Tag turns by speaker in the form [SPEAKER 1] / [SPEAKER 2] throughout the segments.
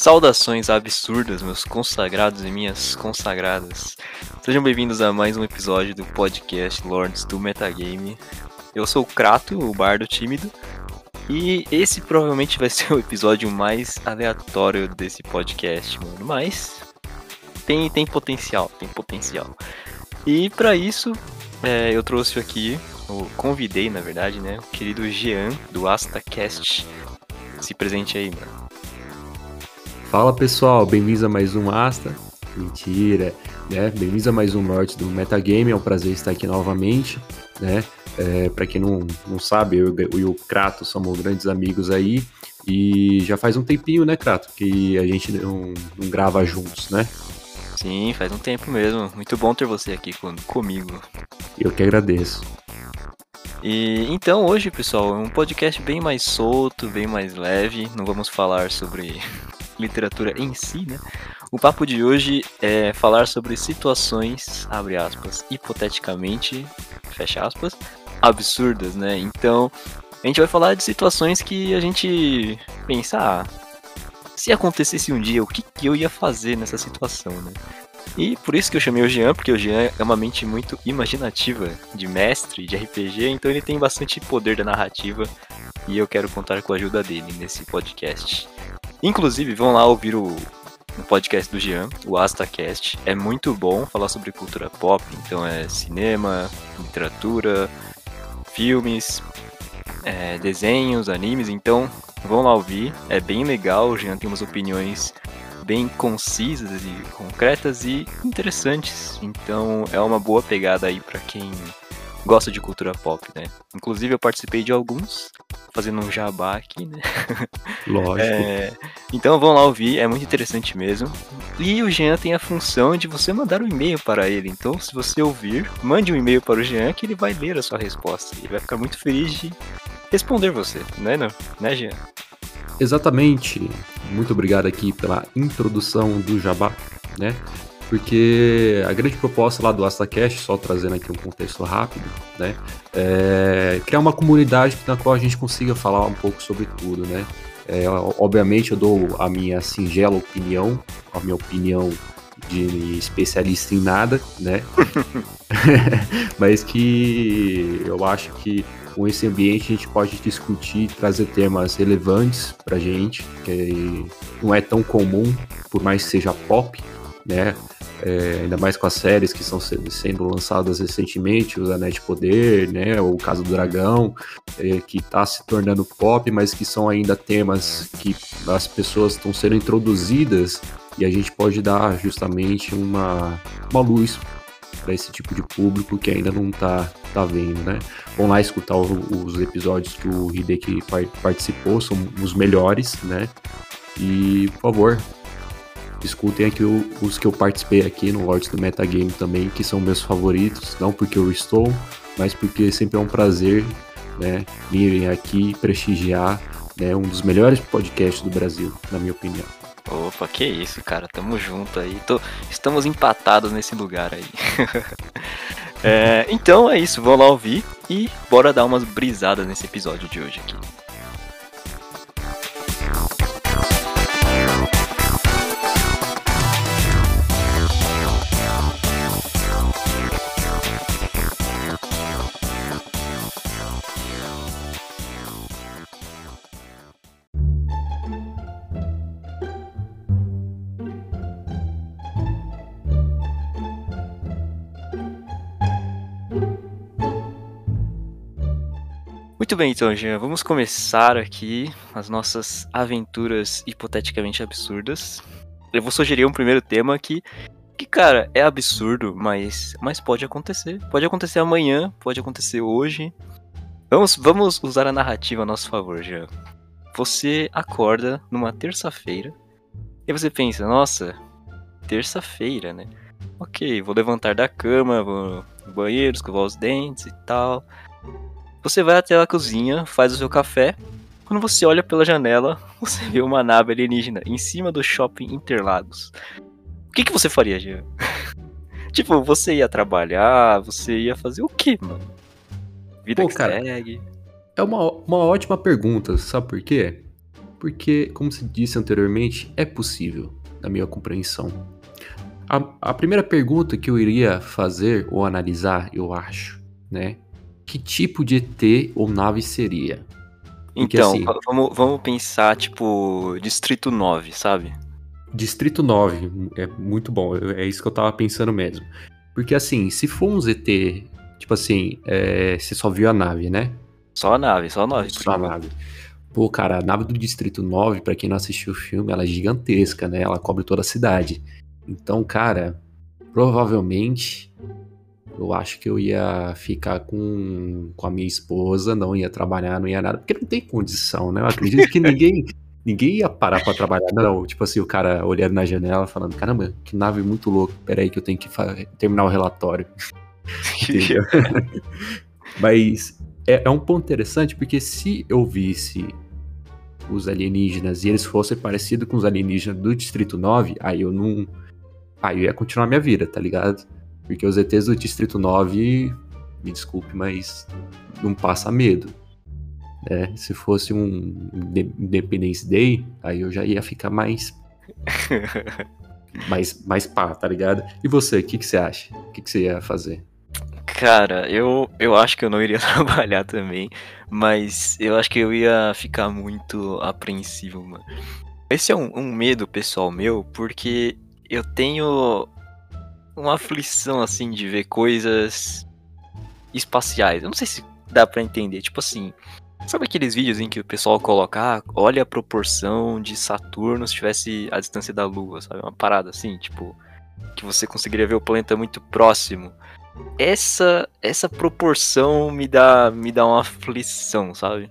[SPEAKER 1] Saudações absurdas, meus consagrados e minhas consagradas. Sejam bem-vindos a mais um episódio do podcast Lords do Metagame. Eu sou o Krato, o bardo tímido, e esse provavelmente vai ser o episódio mais aleatório desse podcast, mano. Mas tem, tem potencial, tem potencial. E para isso, é, eu trouxe aqui, eu convidei, na verdade, né, o querido Jean, do AstaCast. Se presente aí, mano.
[SPEAKER 2] Fala pessoal, bem-vindos a mais um Asta. Mentira, né? Bem-vindos a mais um Norte do Metagame. É um prazer estar aqui novamente, né? É, para quem não, não sabe, eu, eu e o Kratos somos grandes amigos aí. E já faz um tempinho, né, Krato, que a gente não, não grava juntos, né?
[SPEAKER 1] Sim, faz um tempo mesmo. Muito bom ter você aqui com, comigo.
[SPEAKER 2] Eu que agradeço.
[SPEAKER 1] E então hoje, pessoal, é um podcast bem mais solto, bem mais leve. Não vamos falar sobre literatura em si, né? O papo de hoje é falar sobre situações, abre aspas, hipoteticamente, fecha aspas, absurdas, né? Então, a gente vai falar de situações que a gente pensa, ah, se acontecesse um dia, o que, que eu ia fazer nessa situação, né? E por isso que eu chamei o Jean, porque o Jean é uma mente muito imaginativa, de mestre, de RPG, então ele tem bastante poder da narrativa e eu quero contar com a ajuda dele nesse podcast. Inclusive, vão lá ouvir o, o podcast do Jean, o AstaCast. É muito bom falar sobre cultura pop, então é cinema, literatura, filmes, é, desenhos, animes, então vão lá ouvir. É bem legal, o Jean tem umas opiniões bem concisas e concretas e interessantes. Então é uma boa pegada aí para quem gosta de cultura pop, né? Inclusive eu participei de alguns, fazendo um jabá aqui, né?
[SPEAKER 2] Lógico.
[SPEAKER 1] É, então vão lá ouvir, é muito interessante mesmo. E o Jean tem a função de você mandar um e-mail para ele. Então, se você ouvir, mande um e-mail para o Jean que ele vai ler a sua resposta. Ele vai ficar muito feliz de responder você, né, não? Né, Jean?
[SPEAKER 2] Exatamente. Muito obrigado aqui pela introdução do Jabá, né? Porque a grande proposta lá do AstaCast, só trazendo aqui um contexto rápido, né, é criar uma comunidade na qual a gente consiga falar um pouco sobre tudo, né. É, obviamente eu dou a minha singela opinião, a minha opinião de especialista em nada, né, mas que eu acho que com esse ambiente a gente pode discutir, trazer temas relevantes pra gente, que não é tão comum, por mais que seja pop, né? é, ainda mais com as séries que estão sendo lançadas recentemente, os de Poder, né, o caso do Dragão, é, que está se tornando pop, mas que são ainda temas que as pessoas estão sendo introduzidas e a gente pode dar justamente uma, uma luz para esse tipo de público que ainda não está tá vendo, né? Vão lá escutar o, os episódios que o Hideki participou, são os melhores, né? E, por favor, Escutem aqui os que eu participei aqui no Lords do Metagame também, que são meus favoritos, não porque eu estou, mas porque sempre é um prazer né, virem aqui prestigiar né, um dos melhores podcasts do Brasil, na minha opinião.
[SPEAKER 1] Opa, que isso, cara, tamo junto aí. Tô, estamos empatados nesse lugar aí. é, então é isso, vou lá ouvir e bora dar umas brisadas nesse episódio de hoje aqui. Bem, então, Jean, vamos começar aqui as nossas aventuras hipoteticamente absurdas. Eu vou sugerir um primeiro tema que, que cara, é absurdo, mas, mas pode acontecer. Pode acontecer amanhã, pode acontecer hoje. Vamos, vamos usar a narrativa a nosso favor, Jean. Você acorda numa terça-feira e você pensa, nossa, terça-feira, né? Ok, vou levantar da cama, vou no banheiro, escovar os dentes e tal. Você vai até a cozinha, faz o seu café. Quando você olha pela janela, você vê uma nave alienígena em cima do shopping Interlagos. O que, que você faria, Jean? tipo, você ia trabalhar, você ia fazer o quê, mano?
[SPEAKER 2] Vida Pô, que cara, segue. É uma, uma ótima pergunta, sabe por quê? porque, como se disse anteriormente, é possível, na minha compreensão. A, a primeira pergunta que eu iria fazer ou analisar, eu acho, né? Que tipo de ET ou nave seria?
[SPEAKER 1] Porque, então, assim, vamos, vamos pensar, tipo, Distrito 9, sabe?
[SPEAKER 2] Distrito 9, é muito bom, é isso que eu tava pensando mesmo. Porque assim, se for um ZT, tipo assim, é, você só viu a nave, né?
[SPEAKER 1] Só a nave, só a nave.
[SPEAKER 2] Só a nave. Pô, cara, a nave do Distrito 9, para quem não assistiu o filme, ela é gigantesca, né? Ela cobre toda a cidade. Então, cara, provavelmente eu acho que eu ia ficar com, com a minha esposa, não ia trabalhar, não ia nada, porque não tem condição, né? Eu acredito que ninguém ninguém ia parar para trabalhar, não. Tipo assim, o cara olhando na janela falando: caramba, que nave muito louca, peraí que eu tenho que terminar o relatório. Mas é, é um ponto interessante porque se eu visse os alienígenas e eles fossem parecidos com os alienígenas do Distrito 9, aí eu não. Aí eu ia continuar minha vida, tá ligado? Porque os ETs do Distrito 9, me desculpe, mas não passa medo. Né? Se fosse um Independence Day, aí eu já ia ficar mais. mais, mais pá, tá ligado? E você, o que, que você acha? O que, que você ia fazer?
[SPEAKER 1] Cara, eu, eu acho que eu não iria trabalhar também, mas eu acho que eu ia ficar muito apreensivo, mano. Esse é um, um medo pessoal meu, porque eu tenho uma aflição, assim, de ver coisas espaciais. Eu não sei se dá para entender. Tipo assim, sabe aqueles vídeos em que o pessoal coloca, ah, olha a proporção de Saturno se tivesse a distância da Lua, sabe? Uma parada assim, tipo, que você conseguiria ver o planeta muito próximo essa essa proporção me dá me dá uma aflição, sabe?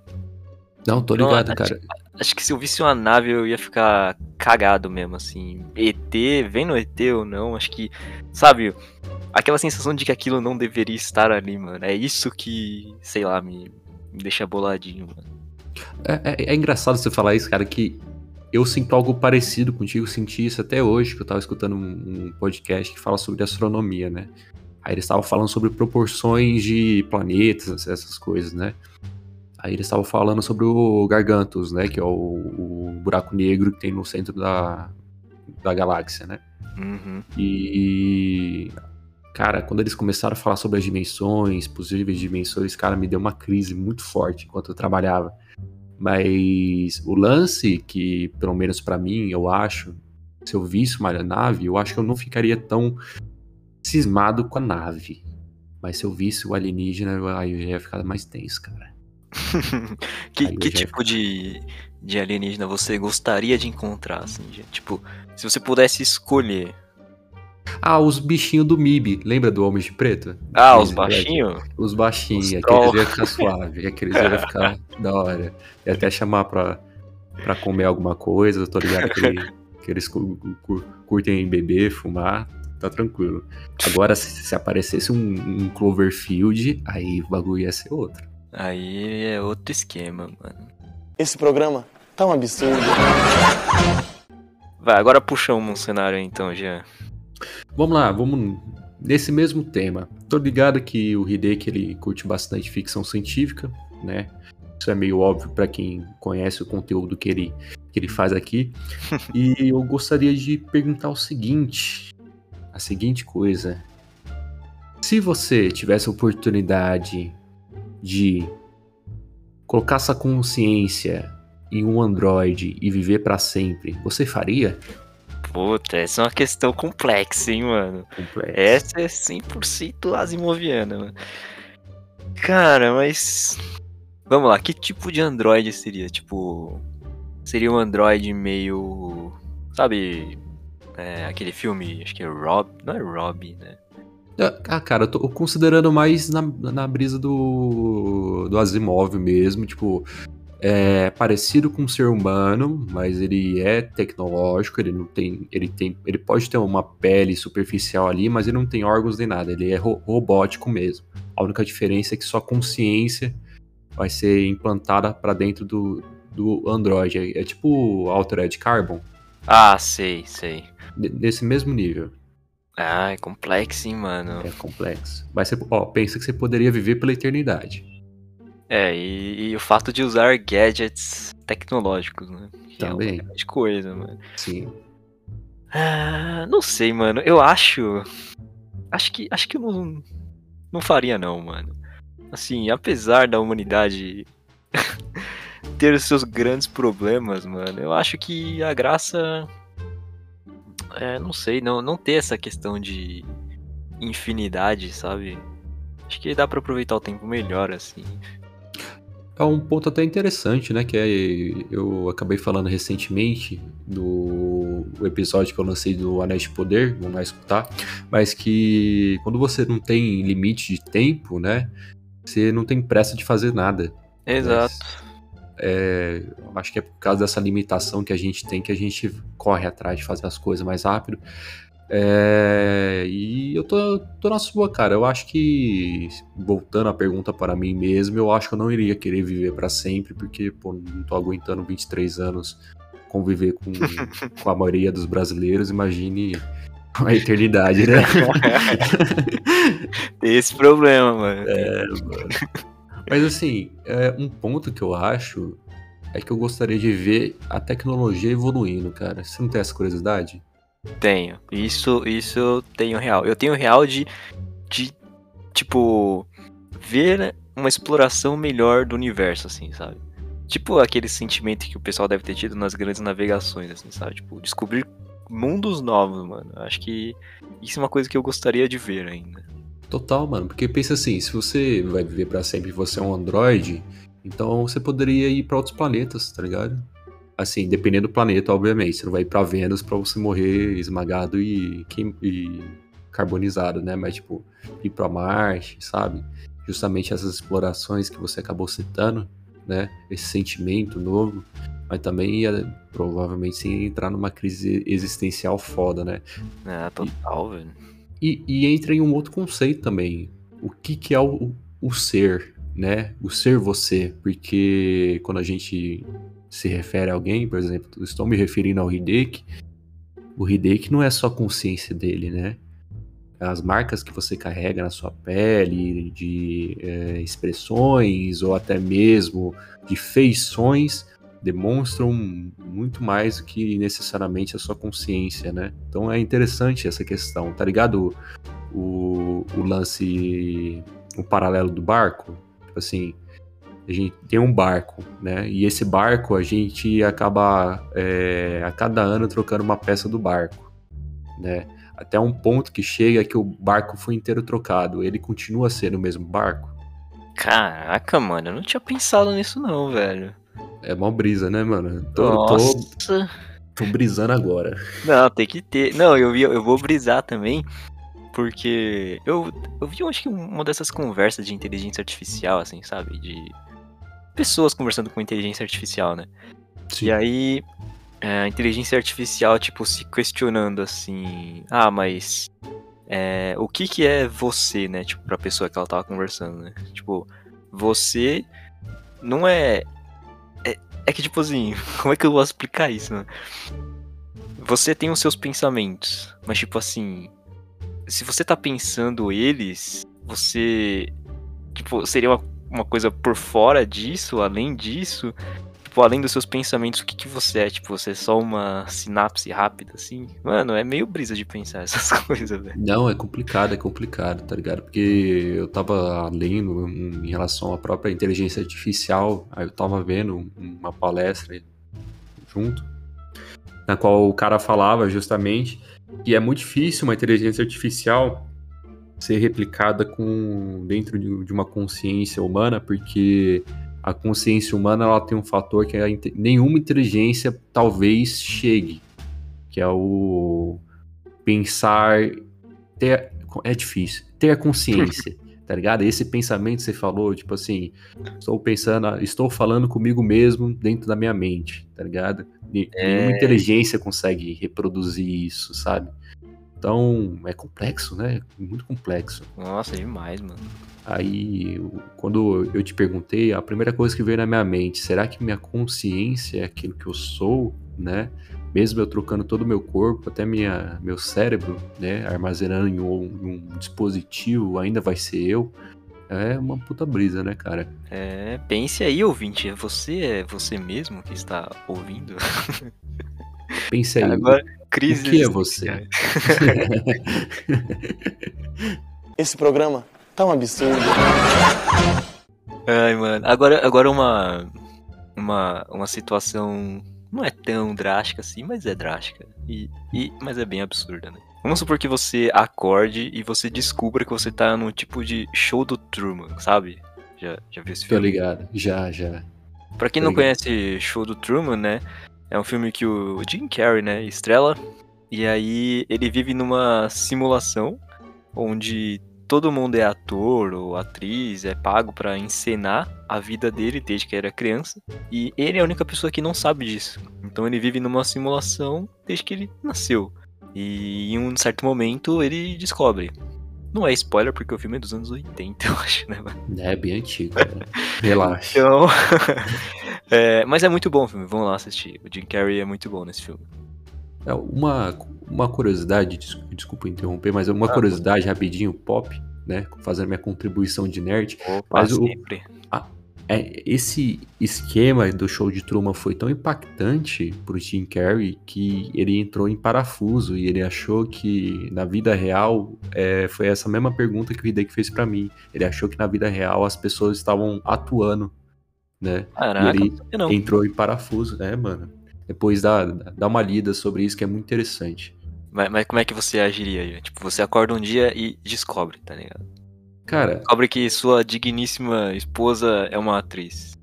[SPEAKER 2] Não, tô ligado, cara.
[SPEAKER 1] Acho, acho, que se eu visse uma nave eu ia ficar cagado mesmo, assim. ET, vendo ET ou não, acho que, sabe, aquela sensação de que aquilo não deveria estar ali, mano. É isso que, sei lá, me, me deixa boladinho, mano.
[SPEAKER 2] É, é, é, engraçado você falar isso, cara, que eu sinto algo parecido contigo, senti isso até hoje, que eu tava escutando um, um podcast que fala sobre astronomia, né? Aí eles estavam falando sobre proporções de planetas, essas coisas, né? Aí eles estavam falando sobre o Gargantus, né? Que é o, o, buraco negro que tem no centro da, da galáxia, né?
[SPEAKER 1] Uhum.
[SPEAKER 2] E. Cara, quando eles começaram a falar sobre as dimensões, possíveis dimensões, cara, me deu uma crise muito forte enquanto eu trabalhava. Mas o lance que, pelo menos para mim, eu acho, se eu visse uma nave, eu acho que eu não ficaria tão cismado com a nave. Mas se eu visse o alienígena, aí eu já ia ficar mais tenso, cara.
[SPEAKER 1] Que, que tipo de, de alienígena você gostaria de encontrar, assim? Tipo, se você pudesse escolher.
[SPEAKER 2] Ah, os bichinhos do MIB, lembra do Homem de Preto?
[SPEAKER 1] Ah, os baixinhos?
[SPEAKER 2] Os baixinhos, aqueles ia ficar suave, aqueles ia ficar da hora. Ia até chamar pra, pra comer alguma coisa, eu tô ligado que eles curtem beber, fumar, tá tranquilo. Agora, se, se aparecesse um, um, Cloverfield, aí o bagulho ia ser outro.
[SPEAKER 1] Aí é outro esquema, mano.
[SPEAKER 3] Esse programa tá um absurdo.
[SPEAKER 1] Vai, agora puxa um cenário aí, então, Jean.
[SPEAKER 2] Vamos lá, vamos nesse mesmo tema. Tô ligado que o Hideki ele curte bastante ficção científica, né? Isso é meio óbvio para quem conhece o conteúdo que ele, que ele faz aqui. e eu gostaria de perguntar o seguinte: a seguinte coisa. Se você tivesse a oportunidade de colocar essa consciência em um Android e viver para sempre, você faria?
[SPEAKER 1] Puta, essa é uma questão complexa, hein, mano?
[SPEAKER 2] Complexa.
[SPEAKER 1] Essa é 100% asimoviana, mano. Cara, mas. Vamos lá, que tipo de Android seria? Tipo. Seria um Android meio. Sabe, é, aquele filme, acho que é Rob. Não é Rob, né?
[SPEAKER 2] Ah, cara, eu tô considerando mais na, na brisa do, do Asimov mesmo, tipo, é parecido com um ser humano, mas ele é tecnológico, ele não tem, ele tem, ele pode ter uma pele superficial ali, mas ele não tem órgãos nem nada, ele é ro robótico mesmo. A única diferença é que sua consciência vai ser implantada para dentro do, do Android, é, é tipo Altered Carbon.
[SPEAKER 1] Ah, sei, sei
[SPEAKER 2] desse mesmo nível.
[SPEAKER 1] Ah, é complexo, hein, mano.
[SPEAKER 2] É complexo. Mas você, ó, pensa que você poderia viver pela eternidade.
[SPEAKER 1] É, e, e o fato de usar gadgets tecnológicos, né? Que é
[SPEAKER 2] Também.
[SPEAKER 1] grande coisa, mano.
[SPEAKER 2] Sim.
[SPEAKER 1] Ah, não sei, mano. Eu acho. Acho que. Acho que eu não. Não faria, não, mano. Assim, apesar da humanidade ter os seus grandes problemas, mano, eu acho que a graça. É, não sei, não, não ter essa questão de infinidade, sabe? Acho que dá pra aproveitar o tempo melhor, assim.
[SPEAKER 2] É um ponto até interessante, né? Que é, eu acabei falando recentemente do episódio que eu lancei do Anéis de Poder, vamos lá escutar, mas que quando você não tem limite de tempo, né? Você não tem pressa de fazer nada.
[SPEAKER 1] Exato.
[SPEAKER 2] É, acho que é por causa dessa limitação que a gente tem que a gente corre atrás de fazer as coisas mais rápido. É, e eu tô, tô na sua, cara. Eu acho que, voltando à pergunta para mim mesmo, eu acho que eu não iria querer viver para sempre, porque, pô, não tô aguentando 23 anos conviver com, com a maioria dos brasileiros. Imagine a eternidade, né?
[SPEAKER 1] Tem esse problema, mano.
[SPEAKER 2] É, mano. Mas assim, é, um ponto que eu acho é que eu gostaria de ver a tecnologia evoluindo, cara. Você não tem essa curiosidade?
[SPEAKER 1] Tenho. Isso, isso eu tenho real. Eu tenho real de, de tipo, ver uma exploração melhor do universo, assim, sabe? Tipo aquele sentimento que o pessoal deve ter tido nas grandes navegações, assim, sabe? Tipo, descobrir mundos novos, mano. Acho que isso é uma coisa que eu gostaria de ver ainda.
[SPEAKER 2] Total, mano. Porque pensa assim, se você vai viver pra sempre e você é um androide, então você poderia ir pra outros planetas, tá ligado? Assim, dependendo do planeta, obviamente. Você não vai ir pra Vênus pra você morrer esmagado e, e carbonizado, né? Mas, tipo, ir pra Marte, sabe? Justamente essas explorações que você acabou citando, né? Esse sentimento novo. Mas também ia, provavelmente, sim, entrar numa crise existencial foda, né?
[SPEAKER 1] Ah, total, velho.
[SPEAKER 2] E, e entra em um outro conceito também. O que, que é o, o ser, né? O ser você. Porque quando a gente se refere a alguém, por exemplo, estou me referindo ao Hideki, o Hideki não é só a consciência dele, né? As marcas que você carrega na sua pele, de é, expressões ou até mesmo de feições, demonstram muito mais do que necessariamente a sua consciência, né? Então é interessante essa questão, tá ligado? O, o lance, o paralelo do barco, tipo assim, a gente tem um barco, né? E esse barco a gente acaba é, a cada ano trocando uma peça do barco, né? Até um ponto que chega que o barco foi inteiro trocado, ele continua sendo o mesmo barco.
[SPEAKER 1] Caraca, mano, eu não tinha pensado nisso não, velho.
[SPEAKER 2] É mó brisa, né, mano? Tô, tô,
[SPEAKER 1] Nossa.
[SPEAKER 2] tô brisando agora.
[SPEAKER 1] Não, tem que ter. Não, eu, vi, eu vou brisar também, porque eu, eu vi, acho que uma dessas conversas de inteligência artificial, assim, sabe? De pessoas conversando com inteligência artificial, né? E aí, é, a inteligência artificial, tipo, se questionando assim: ah, mas é, o que que é você, né? Tipo, pra pessoa que ela tava conversando, né? Tipo, você não é. É, que, tipo assim, como é que eu vou explicar isso, né? Você tem os seus pensamentos, mas, tipo assim, se você tá pensando eles, você. Tipo, seria uma, uma coisa por fora disso, além disso. Tipo, além dos seus pensamentos, o que, que você é? Tipo, você é só uma sinapse rápida, assim? Mano, é meio brisa de pensar essas coisas, velho.
[SPEAKER 2] Não, é complicado, é complicado, tá ligado? Porque eu tava lendo em relação à própria inteligência artificial, aí eu tava vendo uma palestra junto, na qual o cara falava justamente que é muito difícil uma inteligência artificial ser replicada com dentro de, de uma consciência humana, porque a consciência humana ela tem um fator que a inte- nenhuma inteligência talvez chegue, que é o pensar ter é difícil ter a consciência tá ligado? Esse pensamento que você falou tipo assim estou pensando estou falando comigo mesmo dentro da minha mente tá ligado?
[SPEAKER 1] É.
[SPEAKER 2] nenhuma inteligência consegue reproduzir isso sabe? Então é complexo né? Muito complexo.
[SPEAKER 1] Nossa, demais, mano.
[SPEAKER 2] Aí, quando eu te perguntei, a primeira coisa que veio na minha mente, será que minha consciência é aquilo que eu sou, né? Mesmo eu trocando todo o meu corpo, até minha, meu cérebro, né? Armazenando em um, em um dispositivo, ainda vai ser eu. É uma puta brisa, né, cara?
[SPEAKER 1] É, pense aí, ouvinte. Você é você mesmo que está ouvindo?
[SPEAKER 2] Pense aí.
[SPEAKER 1] Agora, crise
[SPEAKER 2] o que é você?
[SPEAKER 3] Esse programa tá um absurdo.
[SPEAKER 1] Ai, mano. Agora, agora uma, uma, uma situação não é tão drástica assim, mas é drástica. E, e, mas é bem absurda, né? Vamos supor que você acorde e você descubra que você tá num tipo de show do Truman, sabe? Já, já viu esse
[SPEAKER 2] Tô
[SPEAKER 1] filme?
[SPEAKER 2] ligado, já, já.
[SPEAKER 1] Pra quem
[SPEAKER 2] Tô
[SPEAKER 1] não conhece Show do Truman, né? É um filme que o Jim Carrey, né, estrela. E aí ele vive numa simulação onde todo mundo é ator ou atriz, é pago pra encenar a vida dele desde que era criança. E ele é a única pessoa que não sabe disso. Então ele vive numa simulação desde que ele nasceu. E em um certo momento ele descobre. Não é spoiler porque o filme é dos anos 80, eu acho, né?
[SPEAKER 2] É bem antigo, cara. Relaxa.
[SPEAKER 1] Então. é, mas é muito bom o filme, vamos lá assistir. O Jim Carrey é muito bom nesse filme.
[SPEAKER 2] É, uma, uma curiosidade, des- desculpa interromper, mas uma
[SPEAKER 1] Ah,
[SPEAKER 2] curiosidade rapidinho, pop, né? Fazendo minha contribuição de nerd.
[SPEAKER 1] Opa,
[SPEAKER 2] Mas o-
[SPEAKER 1] sempre.
[SPEAKER 2] É, esse esquema do show de Truman foi tão impactante pro Jim Carrey que ele entrou em parafuso e ele achou que na vida real é, foi essa mesma pergunta que o Hideki fez pra mim. Ele achou que na vida real as pessoas estavam atuando, né?
[SPEAKER 1] Caraca,
[SPEAKER 2] ele
[SPEAKER 1] não sabia não.
[SPEAKER 2] Entrou em parafuso, né, mano? Depois dá, dá uma lida sobre isso que é muito interessante.
[SPEAKER 1] Mas, mas como é que você agiria aí? Tipo, você acorda um dia e descobre, tá ligado?
[SPEAKER 2] Cara,
[SPEAKER 1] Descobre que sua digníssima esposa é uma atriz.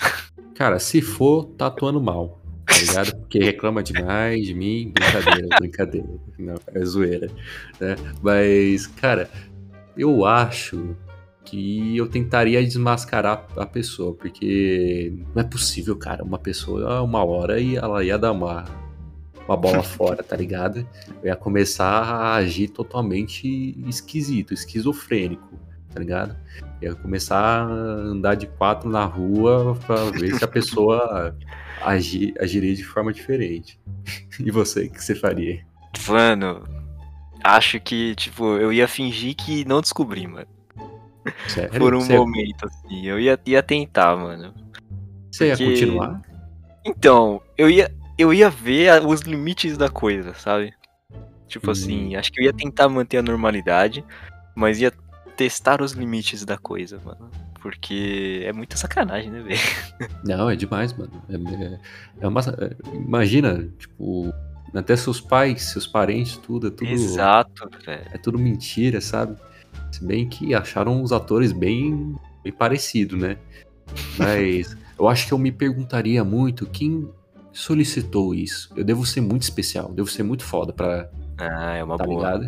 [SPEAKER 2] Cara, se for, tá atuando mal, tá ligado? Porque reclama demais de mim, brincadeira, brincadeira. Não, é zoeira, né? Mas, cara, eu acho que eu tentaria desmascarar a pessoa, porque não é possível, cara, uma pessoa, uma hora, e ela ia dar uma, uma bola fora, tá ligado? Eu ia começar a agir totalmente esquisito, esquizofrênico, tá ligado? Ia começar a andar de quatro na rua pra ver se a pessoa agi- agiria de forma diferente. E você, o que você faria?
[SPEAKER 1] Mano, acho que, tipo, eu ia fingir que não descobri, mano.
[SPEAKER 2] Sério?
[SPEAKER 1] Por um
[SPEAKER 2] você,
[SPEAKER 1] momento, assim. Eu ia, ia tentar, mano.
[SPEAKER 2] você ia
[SPEAKER 1] porque-
[SPEAKER 2] continuar?
[SPEAKER 1] Então, eu ia, eu ia ver os limites da coisa, sabe? Tipo
[SPEAKER 2] Hum.
[SPEAKER 1] assim, acho que eu ia tentar manter a normalidade, mas ia testar os limites da coisa, mano. Porque é muita sacanagem, né, velho?
[SPEAKER 2] Não, é demais, mano. É, é- é uma, é- imagina, tipo, até seus pais, seus parentes, tudo, é tudo,
[SPEAKER 1] Exato, velho.
[SPEAKER 2] é tudo mentira, sabe? Se bem que acharam os atores bem, bem parecidos, né? Mas eu acho que eu me perguntaria muito quem solicitou isso. Eu devo ser muito especial, devo ser muito foda pra,
[SPEAKER 1] Ah, é uma
[SPEAKER 2] tá
[SPEAKER 1] boa.
[SPEAKER 2] ligado?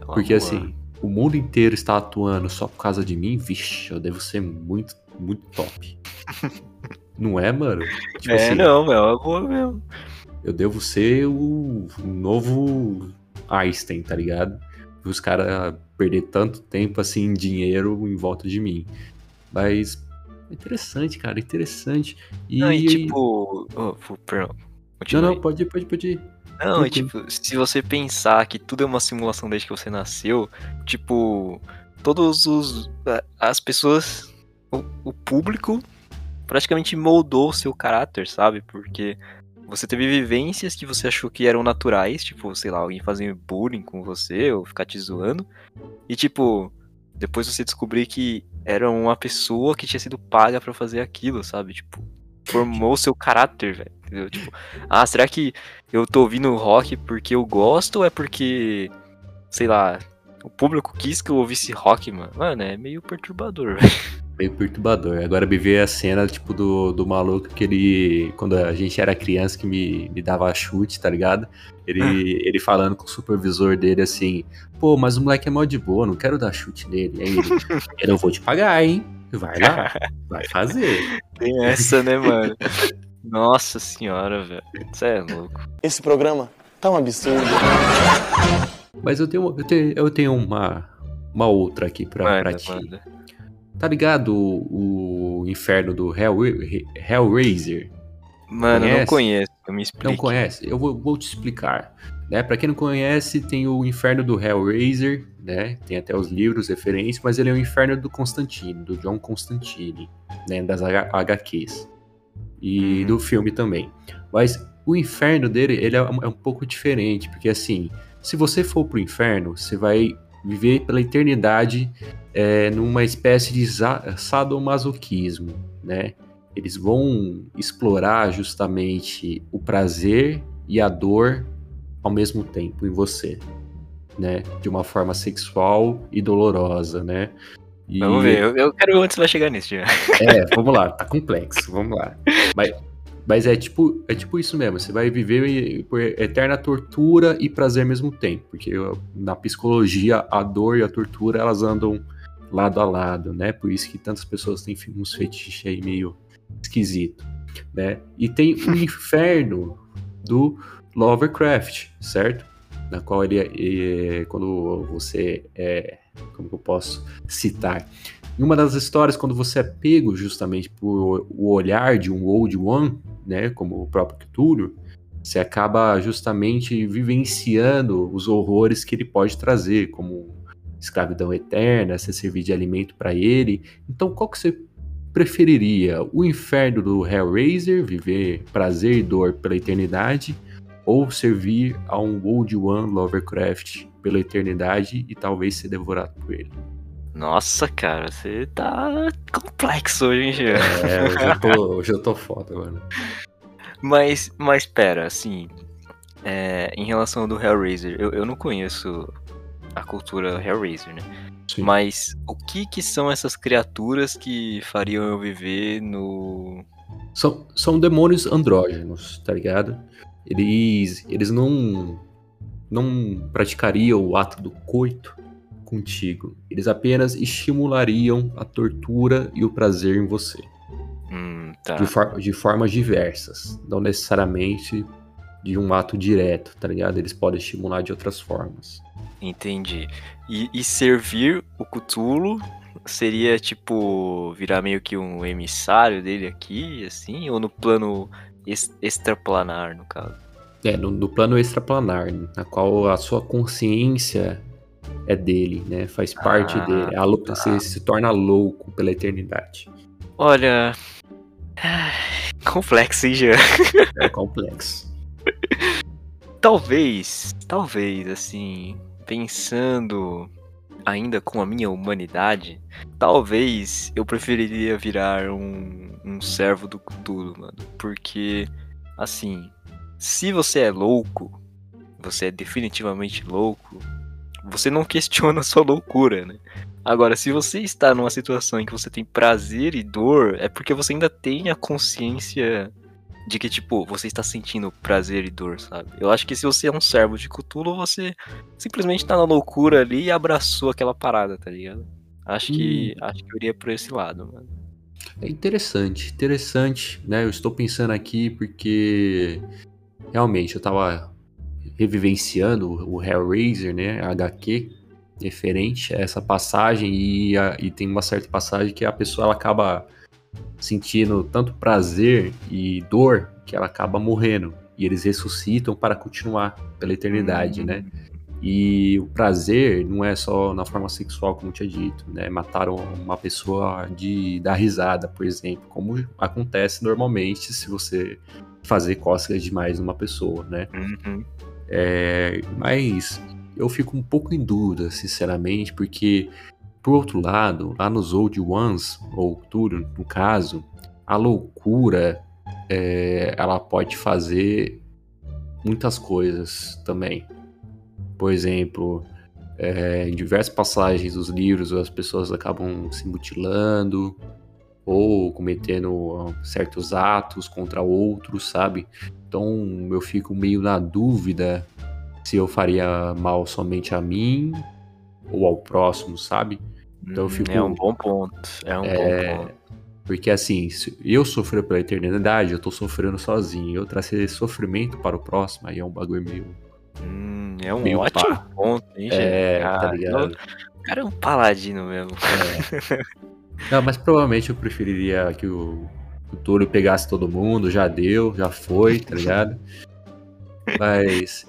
[SPEAKER 1] é uma
[SPEAKER 2] Porque
[SPEAKER 1] boa.
[SPEAKER 2] assim, o mundo inteiro está atuando só por causa de mim, vixe, eu devo ser muito, muito top. Não é, mano? Tipo
[SPEAKER 1] é,
[SPEAKER 2] assim,
[SPEAKER 1] não, é uma boa mesmo.
[SPEAKER 2] eu devo ser o novo Einstein, tá ligado? Os caras perder tanto tempo assim dinheiro em volta de mim. Mas interessante, cara, interessante. E,
[SPEAKER 1] Não, e tipo. Oh, perdão.
[SPEAKER 2] não, não, pode ir, pode ir, pode ir.
[SPEAKER 1] Não, e tipo, se você pensar que tudo é uma simulação desde que você nasceu, tipo, todos os. as pessoas. O, o público praticamente moldou o seu caráter, sabe? Porque você teve vivências que você achou que eram naturais, tipo, sei lá, alguém fazer bullying com você ou ficar te zoando. E tipo, depois você descobrir que era uma pessoa que tinha sido paga pra fazer aquilo, sabe? Tipo, formou seu caráter, velho. Tipo, ah, será que eu tô ouvindo rock porque eu gosto ou é porque, sei lá, o público quis que eu ouvisse rock, mano? Mano, é meio perturbador, velho.
[SPEAKER 2] Meio perturbador. Agora me veio a cena, tipo, do, do maluco que ele. Quando a gente era criança, que me, me dava chute, tá ligado? Ele, ele falando com o supervisor dele assim: pô, mas o moleque é mó de boa, não quero dar chute nele. Aí ele: eu não vou te pagar, hein? Vai lá, vai fazer.
[SPEAKER 1] Tem essa, né, mano? Nossa senhora, velho. Isso é louco.
[SPEAKER 3] Esse programa tá um absurdo.
[SPEAKER 2] Mas eu tenho, eu tenho, eu tenho uma, uma outra aqui pra, pra
[SPEAKER 1] Manda,
[SPEAKER 2] ti.
[SPEAKER 1] manda.
[SPEAKER 2] Tá ligado o, o inferno do Hell, Hellraiser?
[SPEAKER 1] Mano, eu não
[SPEAKER 2] Conhece?
[SPEAKER 1] conheço. Me explica.
[SPEAKER 2] Não conhece? Eu vou, vou te explicar. Né? Para quem não conhece, tem o Inferno do Hellraiser, né? Tem até os livros referentes, mas ele é o Inferno do Constantine, do John Constantine, né? Das HQs. E uhum. do filme também. Mas o inferno dele, ele é um, é um pouco diferente, porque assim, se você for pro inferno, você vai viver pela eternidade é, numa espécie de sadomasoquismo, né? Eles vão explorar justamente o prazer e a dor ao mesmo tempo em você, né? De uma forma sexual e dolorosa, né?
[SPEAKER 1] E... Vamos ver, eu, eu quero ver onde você vai chegar nisso, já.
[SPEAKER 2] É, vamos lá, tá complexo, vamos lá. Mas, mas é tipo, é tipo isso mesmo, você vai viver por eterna tortura e prazer ao mesmo tempo, porque na psicologia a dor e a tortura elas andam lado a lado, né? Por isso que tantas pessoas têm uns fetiches aí meio esquisito, né? E tem o inferno do Lovecraft, certo? Na qual ele, é, quando você é, como eu posso citar, em uma das histórias, quando você é pego justamente por o olhar de um Old One, né, como o próprio Cthulhu, você acaba justamente vivenciando os horrores que ele pode trazer, como escravidão eterna, você servir de alimento para ele. Então, qual que você preferiria? O inferno do Hellraiser, viver prazer e dor pela eternidade, ou servir a um Old One Lovecraft pela eternidade e talvez ser devorado por ele?
[SPEAKER 1] Nossa, cara, você tá complexo hoje, hein,
[SPEAKER 2] Jean? É, hoje eu tô, hoje eu tô foda, mano.
[SPEAKER 1] Mas, mas pera, assim, é, em relação ao do Hellraiser, eu, eu não conheço a cultura Hellraiser, né? Sim. Mas o que que são essas criaturas que fariam eu viver no...
[SPEAKER 2] São, são demônios andrógenos, tá ligado? Eles, eles não, não praticariam o ato do coito, contigo. Eles apenas estimulariam a tortura e o prazer em você.
[SPEAKER 1] Hum, tá.
[SPEAKER 2] de, for de formas diversas. Não necessariamente de um ato direto, tá ligado? Eles podem estimular de outras formas.
[SPEAKER 1] Entendi. E, e servir o Cthulhu seria tipo virar meio que um emissário dele aqui, assim, ou no plano extraplanar, no caso?
[SPEAKER 2] É, no, no, plano extraplanar, na qual a sua consciência é dele, né? Faz parte ah, dele. A, tá. Você se torna louco pela eternidade.
[SPEAKER 1] Olha. Complexo, hein, Jean?
[SPEAKER 2] É complexo.
[SPEAKER 1] talvez, talvez, assim, pensando ainda com a minha humanidade, talvez eu preferiria virar um, um servo do Cthulhu, mano. Porque, assim, se você é louco, você é definitivamente louco, você não questiona a sua loucura, né? Agora, se você está numa situação em que você tem prazer e dor, é porque você ainda tem a consciência de que, tipo, você está sentindo prazer e dor, sabe? Eu acho que se você é um servo de Cthulhu, você simplesmente tá na loucura ali e abraçou aquela parada, tá ligado? Acho que, hum. acho que eu iria por esse lado, mano.
[SPEAKER 2] É interessante, interessante, né? Eu estou pensando aqui porque realmente eu tava revivenciando o Hellraiser, né, HQ, referente a essa passagem e, a, e tem uma certa passagem que a pessoa ela acaba sentindo tanto prazer e dor que ela acaba morrendo e eles ressuscitam para continuar pela eternidade, né? E o prazer não é só na forma sexual, como tinha dito, né? Mataram uma pessoa de dar risada, por exemplo, como acontece normalmente se você fazer cócegas demais numa pessoa, né?
[SPEAKER 1] Uhum.
[SPEAKER 2] É, mas eu fico um pouco em dúvida, sinceramente, porque, por outro lado, lá nos Old Ones, ou tudo, no caso, a loucura é, ela pode fazer muitas coisas também. Por exemplo, é, em diversas passagens dos livros as pessoas acabam se mutilando ou cometendo certos atos contra outros, sabe? Então eu fico meio na dúvida se eu faria mal somente a mim ou ao próximo, sabe?
[SPEAKER 1] Então eu hum, fico. É um bom ponto. É um é... bom ponto.
[SPEAKER 2] Porque assim, se eu sofrer pela eternidade, eu tô sofrendo sozinho. Eu trazer sofrimento para o próximo, aí é um bagulho meio.
[SPEAKER 1] Hum, é um meio ótimo pá. ponto, hein,
[SPEAKER 2] É, cara, tá ligado?
[SPEAKER 1] O cara é um paladino mesmo.
[SPEAKER 2] É. Não, mas provavelmente eu preferiria que o o Túlio pegasse todo mundo, já deu, já foi, tá ligado? Mas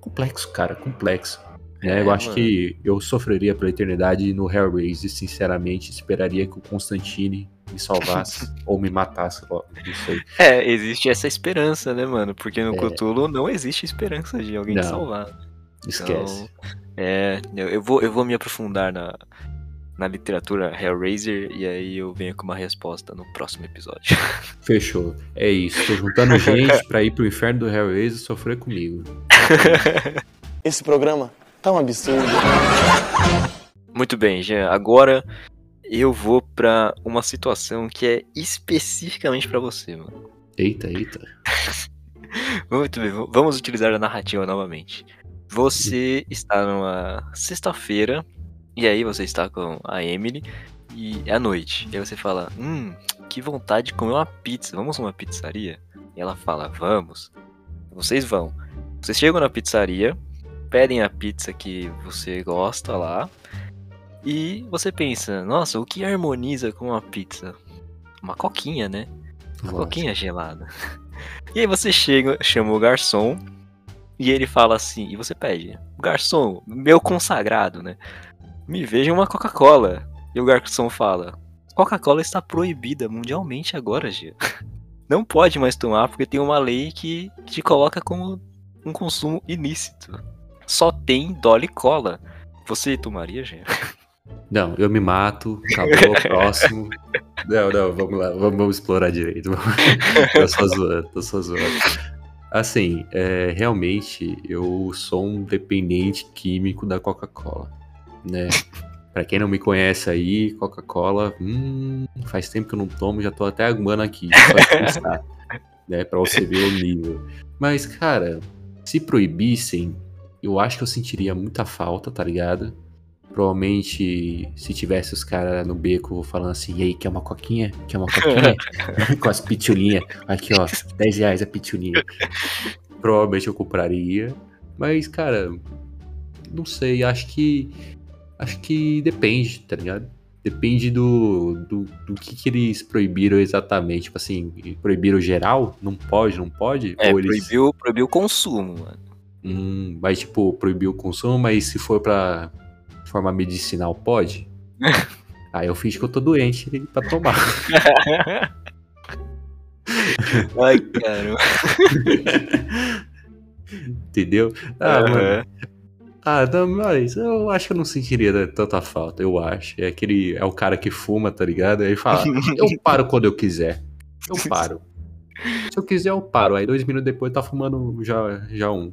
[SPEAKER 2] complexo, cara, complexo. Né? eu
[SPEAKER 1] É,
[SPEAKER 2] acho
[SPEAKER 1] mano.
[SPEAKER 2] que eu sofreria pela eternidade no Hellraiser, sinceramente, esperaria que o Constantine me salvasse ou me matasse logo, não sei.
[SPEAKER 1] É, existe essa esperança, né, mano? Porque no
[SPEAKER 2] É.
[SPEAKER 1] Cthulhu não existe esperança de alguém te
[SPEAKER 2] Não.
[SPEAKER 1] salvar.
[SPEAKER 2] Esquece.
[SPEAKER 1] Então, é, eu, eu vou, eu vou me aprofundar na, na literatura Hellraiser e aí eu venho com uma resposta no próximo episódio.
[SPEAKER 2] Fechou. É isso. Tô juntando gente pra ir pro inferno do Hellraiser e sofrer comigo.
[SPEAKER 3] Esse programa tá um absurdo.
[SPEAKER 1] Muito bem, Jean. Agora eu vou pra uma situação que é especificamente pra você, mano.
[SPEAKER 2] Eita, eita.
[SPEAKER 1] Muito bem, vamos utilizar a narrativa novamente. Você está numa sexta-feira e aí você está com a Emily e é à noite. E aí você fala: Hum, que vontade de comer uma pizza. Vamos numa pizzaria? E ela fala: Vamos. Vocês vão. Vocês chegam na pizzaria, pedem a pizza que você gosta lá e você pensa: Nossa, o que harmoniza com uma pizza? Uma coquinha, né? Uma
[SPEAKER 2] Lógico.
[SPEAKER 1] coquinha gelada. E aí você chega, chama o garçom e ele fala assim, e você pede, garçom, meu consagrado, né? Me veja uma Coca-Cola. E o garçom fala, Coca-Cola está proibida mundialmente agora, Gia. Não pode mais tomar porque tem uma lei que te coloca como um consumo ilícito. Só tem Dolly Cola. Você tomaria, Gia?
[SPEAKER 2] Não, eu me mato, acabou, próximo. Não, não, vamos lá, vamos, vamos explorar direito. tô só zoando, tô só zoando. Assim, é, realmente eu sou um dependente químico da Coca-Cola, né? Pra quem não me conhece aí, Coca-Cola, hum, faz tempo que eu não tomo, já tô até aguando aqui, só de pensar, né? Pra você ver o nível. Mas, cara, se proibissem, eu acho que eu sentiria muita falta, tá ligado? Provavelmente, se tivesse os caras no beco falando assim, e aí, quer uma coquinha? Quer uma coquinha? Com as pitulinhas. Aqui, ó, 10 reais a pitulinha. Provavelmente eu compraria. Mas, cara, não sei, acho que. Acho que depende, tá ligado? Depende do, do, do que, que eles proibiram exatamente. Tipo assim, proibiram geral? Não pode, não pode?
[SPEAKER 1] É,
[SPEAKER 2] eles...
[SPEAKER 1] proibiu, proibiu o consumo, mano.
[SPEAKER 2] Hum, mas tipo, proibiu o consumo, mas se for pra forma medicinal, pode? Aí eu finge que eu tô doente pra tomar.
[SPEAKER 1] Ai, caramba.
[SPEAKER 2] Entendeu? Ah,
[SPEAKER 1] Aham.
[SPEAKER 2] mano. Ah, não, mas eu acho que eu não sentiria tanta falta, eu acho. É aquele. É o cara que fuma, tá ligado? Aí fala, eu paro quando eu quiser. Eu paro. Se eu quiser, eu paro. Aí dois minutos depois tá fumando já, já um.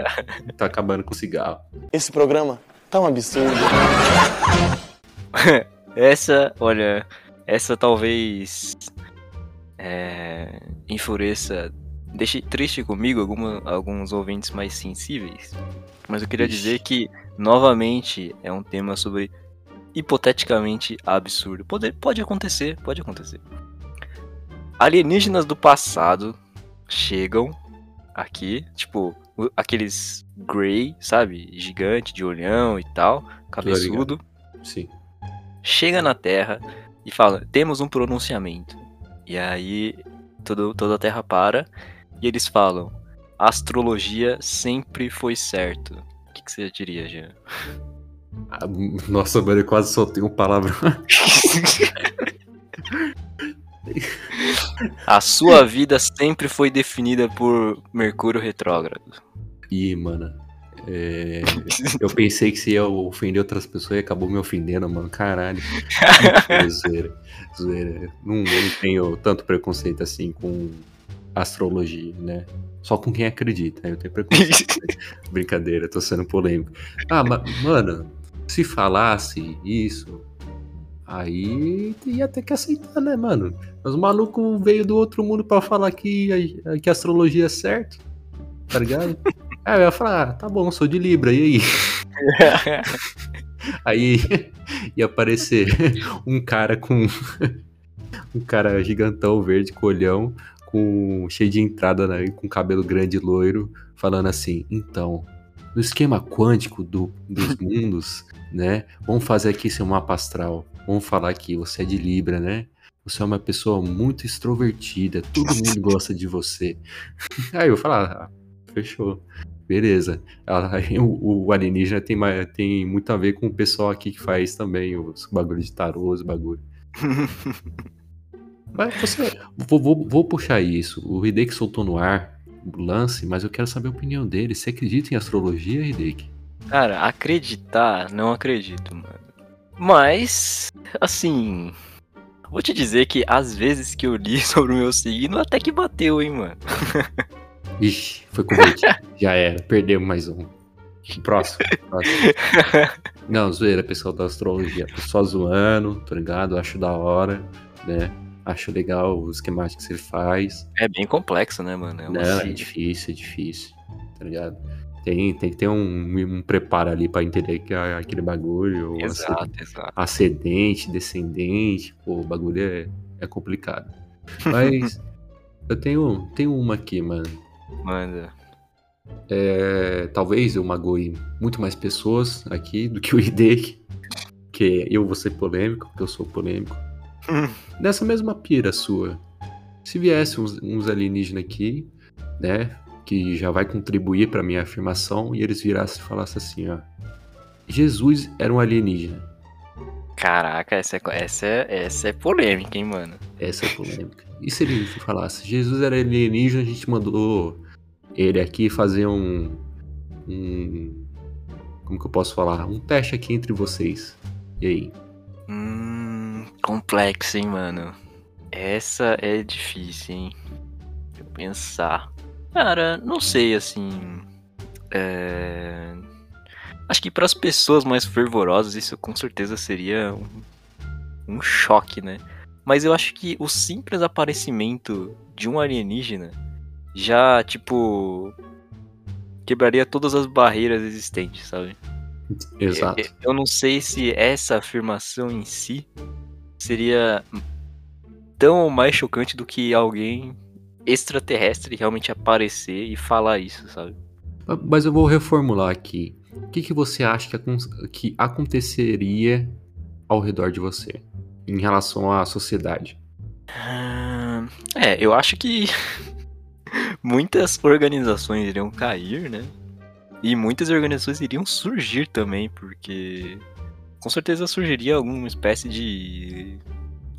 [SPEAKER 2] Tá acabando com o cigarro.
[SPEAKER 3] Esse programa tá um absurdo.
[SPEAKER 1] Essa, olha, essa talvez é, enfureça, deixe triste comigo alguma- alguns ouvintes mais sensíveis. Mas eu queria
[SPEAKER 2] Ixi.
[SPEAKER 1] dizer que, novamente, é um tema sobre hipoteticamente absurdo. Pode, pode acontecer, pode acontecer. Alienígenas do passado chegam aqui, tipo, aqueles Grey, sabe? Gigante, de olhão e tal, cabeçudo
[SPEAKER 2] Sim.
[SPEAKER 1] chega na Terra e fala: temos um pronunciamento. E aí todo, toda a Terra para e eles falam: astrologia sempre foi certo. O que, que você diria, Jean?
[SPEAKER 2] Ah, Nossa, mano, eu quase soltei um palavrão.
[SPEAKER 1] a sua vida sempre foi definida por Mercúrio retrógrado.
[SPEAKER 2] Ih, mano. é, Eu pensei que se ia ofender outras pessoas e acabou me ofendendo, mano. Caralho. Zoeira. Zoeira. Não, não tenho tanto preconceito assim com astrologia, né? Só com quem acredita. né? Eu tenho preconceito. Brincadeira, tô sendo polêmico. Ah, ma- mano, se falasse isso, aí ia ter que aceitar, né, mano? Mas o maluco veio do outro mundo pra falar que, a- que a astrologia é certo, tá ligado? Aí eu ia falar, ah, tá bom, sou de Libra, e aí? Aí ia aparecer um cara com. um cara gigantão verde, com olhão, com cheio de entrada, né, com cabelo grande e loiro, falando assim: então, no esquema quântico do, dos mundos, né? Vamos fazer aqui seu mapa astral. Vamos falar que você é de Libra, né? Você é uma pessoa muito extrovertida, todo mundo gosta de você. Aí eu falar, ah, fechou. beleza. Aí o, o alienígena tem, tem muito a ver com o pessoal aqui que faz também os bagulhos de tarô, os bagulho. Mas você, vou, vou, vou puxar isso. O Hideki soltou no ar o lance, mas eu quero saber a opinião dele. Você acredita em astrologia, Hideki?
[SPEAKER 1] Cara, acreditar, não acredito, mano. Mas, assim. Vou te dizer que às vezes que eu li sobre o meu signo, até que bateu, hein, mano.
[SPEAKER 2] Ixi, foi convertido. Já era, perdemos mais um. Próximo. próximo. Não, zoeira, pessoal da astrologia. Tô só zoando, tô ligado? Acho da hora, né? Acho legal os esquemáticos que ele faz.
[SPEAKER 1] É bem complexo, né, mano? É uma
[SPEAKER 2] Não, é difícil, é difícil. Tá ligado? Tem, tem que ter um, um preparo ali pra entender que é aquele bagulho.
[SPEAKER 1] Exato, exato.
[SPEAKER 2] Ascendente, descendente. Pô, o bagulho é, é complicado. Mas eu tenho, tenho uma aqui, mano.
[SPEAKER 1] Manda.
[SPEAKER 2] É, talvez eu magoe muito mais pessoas aqui do que o Hideki. Que eu vou ser polêmico, porque eu sou polêmico. Nessa mesma pira sua, se viesse uns, uns alienígenas aqui, né, que já vai contribuir pra minha afirmação, e eles virassem e falassem assim, ó. Jesus era um alienígena.
[SPEAKER 1] Caraca, essa é, essa, é, essa é polêmica, hein, mano?
[SPEAKER 2] Essa é polêmica. E se ele falasse, Jesus era alienígena, a gente mandou ele aqui fazer um. um como que eu posso falar? Um teste aqui entre vocês. E aí?
[SPEAKER 1] Hum, complexo, hein, mano? Essa é difícil, hein? Deixa eu pensar. Cara, não sei, assim. É... Acho que para as pessoas mais fervorosas isso com certeza seria um, um choque, né? Mas eu acho que o simples aparecimento de um alienígena já, tipo, quebraria todas as barreiras existentes, sabe?
[SPEAKER 2] Exato.
[SPEAKER 1] Eu, eu não sei se essa afirmação em si seria tão ou mais chocante do que alguém extraterrestre realmente aparecer e falar isso, sabe?
[SPEAKER 2] Mas eu vou reformular aqui. O que, que você acha que, acon- que aconteceria ao redor de você em relação à sociedade?
[SPEAKER 1] Ah, É, eu acho que muitas organizações iriam cair, né? E muitas organizações iriam surgir também, porque com certeza surgiria alguma espécie de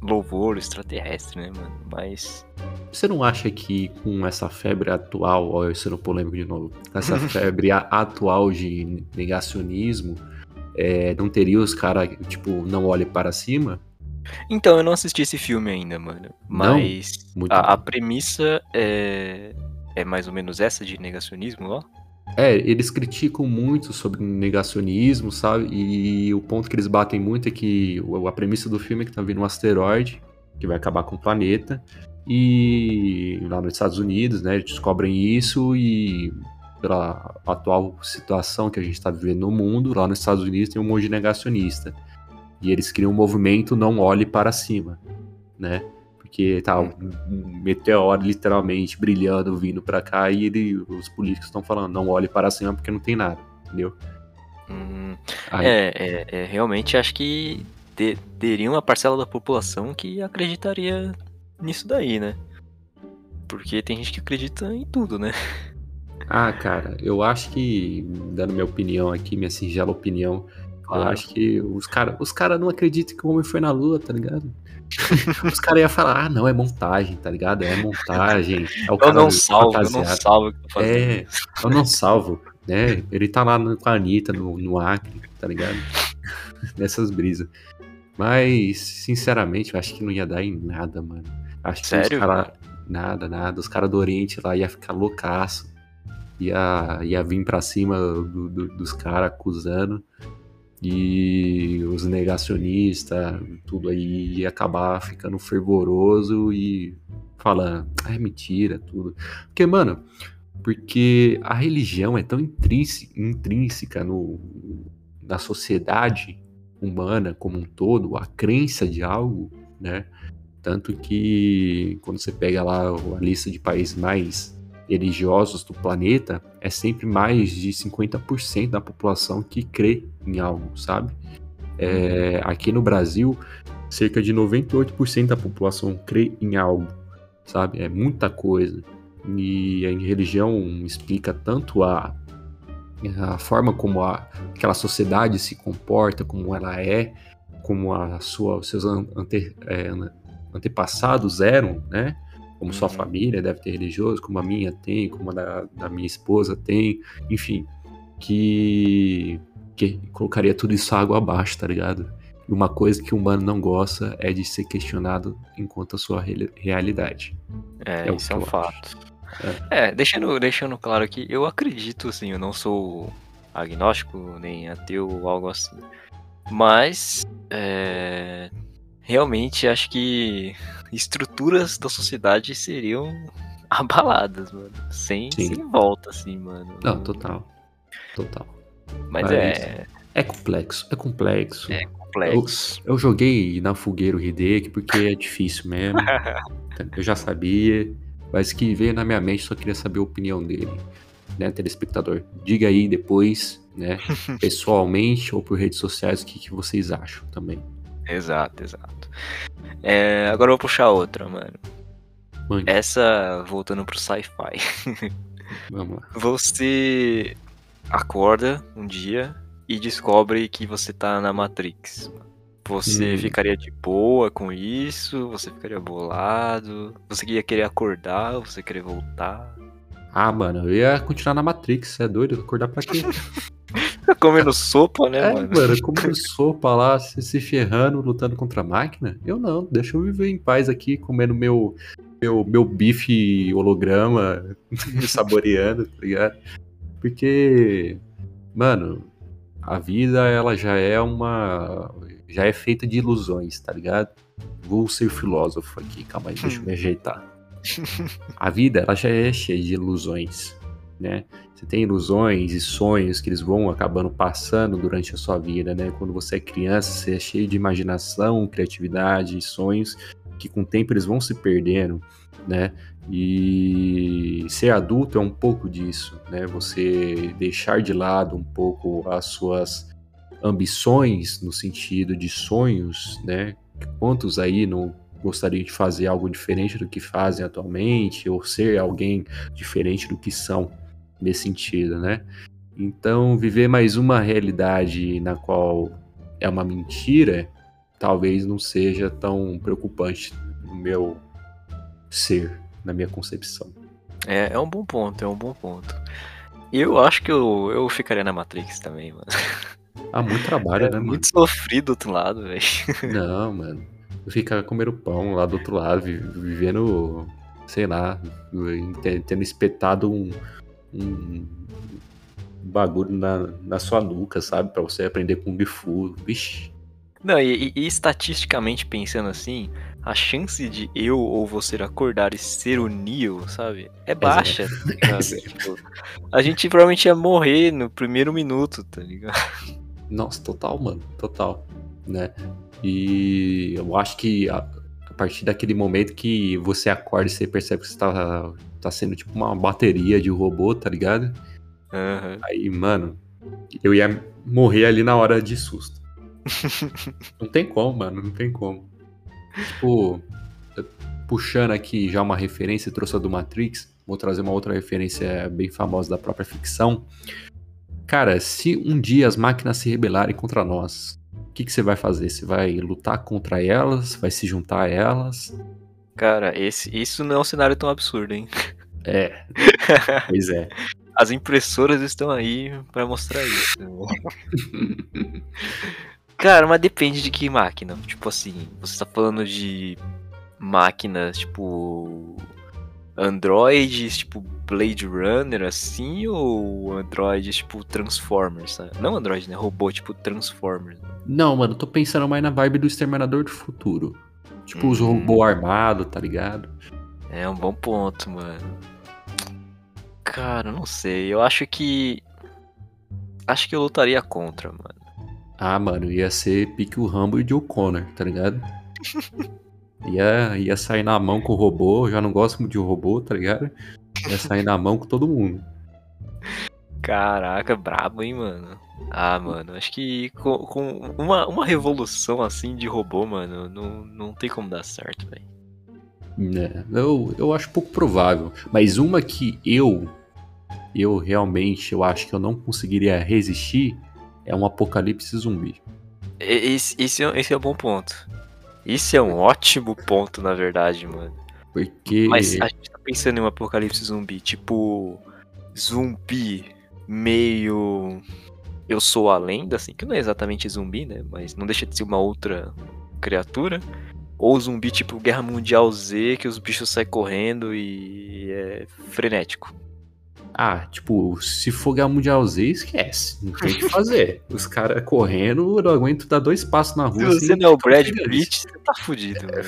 [SPEAKER 1] louvor extraterrestre, né, mano? Mas
[SPEAKER 2] Você não acha que com essa febre atual, ó, eu sendo polêmico de novo, com essa febre atual de negacionismo, é, não teria os caras, tipo, não olhe para cima?
[SPEAKER 1] Então, eu não assisti esse filme ainda, mano. Mas a, a premissa é, é mais ou menos essa de negacionismo lá?
[SPEAKER 2] É, eles criticam muito sobre negacionismo, sabe? E o ponto que eles batem muito é que a premissa do filme é que tá vindo um asteroide que vai acabar com o planeta. E lá nos Estados Unidos, né, eles descobrem isso e pela atual situação que a gente está vivendo no mundo, lá nos Estados Unidos tem um monte de negacionista. E eles criam um movimento não olhe para cima, né? Porque tá um um meteoro literalmente brilhando vindo pra cá e ele- os políticos estão falando não olhe para cima porque não tem nada, entendeu?
[SPEAKER 1] Hum, é, é, é, realmente acho que te- teria uma parcela da população que acreditaria nisso daí, né? Porque tem gente que acredita em tudo, né?
[SPEAKER 2] Ah, cara, eu acho que, dando minha opinião aqui, minha singela opinião, eu acho que os caras os cara não acreditam que o homem foi na lua, tá ligado? os caras iam falar, ah, não, é montagem, tá ligado? É montagem. É o
[SPEAKER 1] Eu não salvo, eu não salvo eu.
[SPEAKER 2] É, eu não salvo, né? Ele tá lá com a Anitta no, no Acre, tá ligado? Nessas brisas. Mas, sinceramente, eu acho que não ia dar em nada, mano. Acho que
[SPEAKER 1] Sério?
[SPEAKER 2] os caras. Nada, nada. Os caras do Oriente lá ia ficar loucaço. Ia, ia vir pra cima do- do- dos caras acusando. E os negacionistas, tudo aí ia acabar ficando fervoroso e falando, ah, é mentira, tudo. Porque, mano, porque a religião é tão intrínse- intrínseca no, na sociedade humana como um todo, a crença de algo, né? Tanto que quando você pega lá a lista de países mais religiosos do planeta, é sempre mais de 50% da população que crê em algo, sabe? É, aqui no Brasil, cerca de 98% da população crê em algo, sabe? É muita coisa. E a religião explica tanto a, a forma como a, aquela sociedade se comporta, como ela é, como a sua, os seus ante, é, antepassados eram, né? Como sua
[SPEAKER 1] Uhum.
[SPEAKER 2] família deve ter religioso, como a minha tem, como a da, da minha esposa tem, enfim, que, que colocaria tudo isso água abaixo, tá ligado? E uma coisa que o humano não gosta é de ser questionado enquanto a sua reali- realidade.
[SPEAKER 1] É,
[SPEAKER 2] É
[SPEAKER 1] isso é um fato. É, deixando, deixando claro que eu acredito, assim, eu não sou agnóstico, nem ateu ou algo assim. Mas, é, realmente acho que estruturas da sociedade seriam abaladas, mano. Sem,
[SPEAKER 2] Sim.
[SPEAKER 1] sem volta, assim, mano.
[SPEAKER 2] Não, total. Total.
[SPEAKER 1] Mas
[SPEAKER 2] mas-
[SPEAKER 1] é
[SPEAKER 2] É complexo, é complexo.
[SPEAKER 1] É. complexo.
[SPEAKER 2] Eu joguei na fogueira o Hideki porque é difícil mesmo. eu já sabia, mas que veio na minha mente, só queria saber a opinião dele, né, telespectador. Diga aí depois, né, pessoalmente ou por redes sociais, o que, que vocês acham também.
[SPEAKER 1] Exato, exato. É, agora eu vou puxar outra, mano.
[SPEAKER 2] Mãe,
[SPEAKER 1] Essa, voltando pro sci-fi.
[SPEAKER 2] vamos lá.
[SPEAKER 1] Você acorda um dia e descobre que você tá na Matrix. Você
[SPEAKER 2] Hum.
[SPEAKER 1] ficaria de boa com isso? Você ficaria bolado? Você ia querer acordar? Você ia querer voltar?
[SPEAKER 2] Ah, mano, eu ia continuar na Matrix, é doido? Acordar pra quê?
[SPEAKER 1] Comendo sopa, né,
[SPEAKER 2] É,
[SPEAKER 1] mano?
[SPEAKER 2] mano, comendo sopa lá, se, se ferrando, lutando contra a máquina. Eu não, deixa eu viver em paz aqui, comendo meu, meu, meu bife holograma, me saboreando, tá ligado? Porque, mano, a vida, ela já é uma. Já é feita de ilusões, tá ligado? Vou ser filósofo aqui, calma aí, deixa eu me ajeitar. A vida, ela já é cheia de ilusões, né? Você tem ilusões e sonhos que eles vão acabando passando durante a sua vida, né? Quando você é criança, você é cheio de imaginação, criatividade e sonhos que com o tempo eles vão se perdendo, né? E ser adulto é um pouco disso, né? Você deixar de lado um pouco as suas ambições no sentido de sonhos, né? Quantos aí não gostariam de fazer algo diferente do que fazem atualmente ou ser alguém diferente do que são nesse sentido, né? Então, viver mais uma realidade na qual é uma mentira, talvez não seja tão preocupante no meu ser, na minha concepção.
[SPEAKER 1] É, é um bom ponto, é um bom ponto. Eu acho que eu, eu ficaria na Matrix também, mano.
[SPEAKER 2] Há muito trabalho,
[SPEAKER 1] É
[SPEAKER 2] né, mano?
[SPEAKER 1] muito sofrido do outro lado, velho.
[SPEAKER 2] Não, mano. Eu ficar comendo pão lá do outro lado, vi- vivendo, sei lá, te- tendo espetado um, um bagulho na, na sua nuca, sabe? Pra você aprender Kung Fu. Vixe.
[SPEAKER 1] Não, e, e- estatisticamente pensando assim, a chance de eu ou você acordar e ser o Neo, sabe? É baixa,
[SPEAKER 2] zero.
[SPEAKER 1] Tipo, a gente provavelmente ia morrer no primeiro minuto, tá ligado?
[SPEAKER 2] Nossa, total, mano. Total. Né? E eu acho que a partir daquele momento que você acorda e você percebe que você tá, tá sendo tipo uma bateria de robô, tá ligado?
[SPEAKER 1] Aham.
[SPEAKER 2] Aí, mano, eu ia morrer ali na hora de susto. não tem como, mano, não tem como. Tipo, puxando aqui já uma referência, trouxe a do Matrix, vou trazer uma outra referência bem famosa da própria ficção. Cara, se um dia as máquinas se rebelarem contra nós, o que, que você vai fazer? Você vai lutar contra elas? Vai se juntar a elas?
[SPEAKER 1] Cara, esse, isso não é um cenário tão absurdo, hein?
[SPEAKER 2] É, pois é.
[SPEAKER 1] As impressoras estão aí pra mostrar isso. Cara, mas depende de que máquina. Tipo assim, você tá falando de máquinas tipo Androids, tipo Blade Runner, assim, ou Androids tipo Transformers, sabe? Não Android, né? Robô tipo Transformers.
[SPEAKER 2] Não, mano, tô pensando mais na vibe do Exterminador do Futuro. Tipo, os
[SPEAKER 1] Hum.
[SPEAKER 2] robôs armados, tá ligado?
[SPEAKER 1] É um bom ponto, mano. Cara, não sei. Eu acho que. Acho que eu lutaria contra, mano.
[SPEAKER 2] Ah, mano, ia ser pique o Rambo e o Joe Connor, tá ligado? Ia, ia sair na mão com o robô, eu já não gosto muito de robô, tá ligado? Ia sair na mão com todo mundo.
[SPEAKER 1] Caraca, brabo, hein, mano. Ah, mano, acho que com, com uma, uma revolução assim de robô, mano, não, não tem como dar certo, velho.
[SPEAKER 2] Né? Eu, eu acho pouco provável. Mas uma que eu eu realmente eu acho que eu não conseguiria resistir é um apocalipse zumbi.
[SPEAKER 1] Esse, esse, é, esse é um bom ponto. Esse é um ótimo ponto, na verdade, mano.
[SPEAKER 2] Porque.
[SPEAKER 1] Mas a gente pensando em um apocalipse zumbi, tipo. Zumbi meio. Eu sou a lenda, assim, que não é exatamente zumbi, né? Mas não deixa de ser uma outra criatura. Ou zumbi tipo Guerra Mundial Z, que os bichos saem correndo e é frenético.
[SPEAKER 2] Ah, tipo, se for Guerra Mundial Z, esquece. Não tem o que fazer. Os caras correndo, eu não aguento dar dois passos na rua.
[SPEAKER 1] Se você não é o Brad Pitt, você tá fudido, é,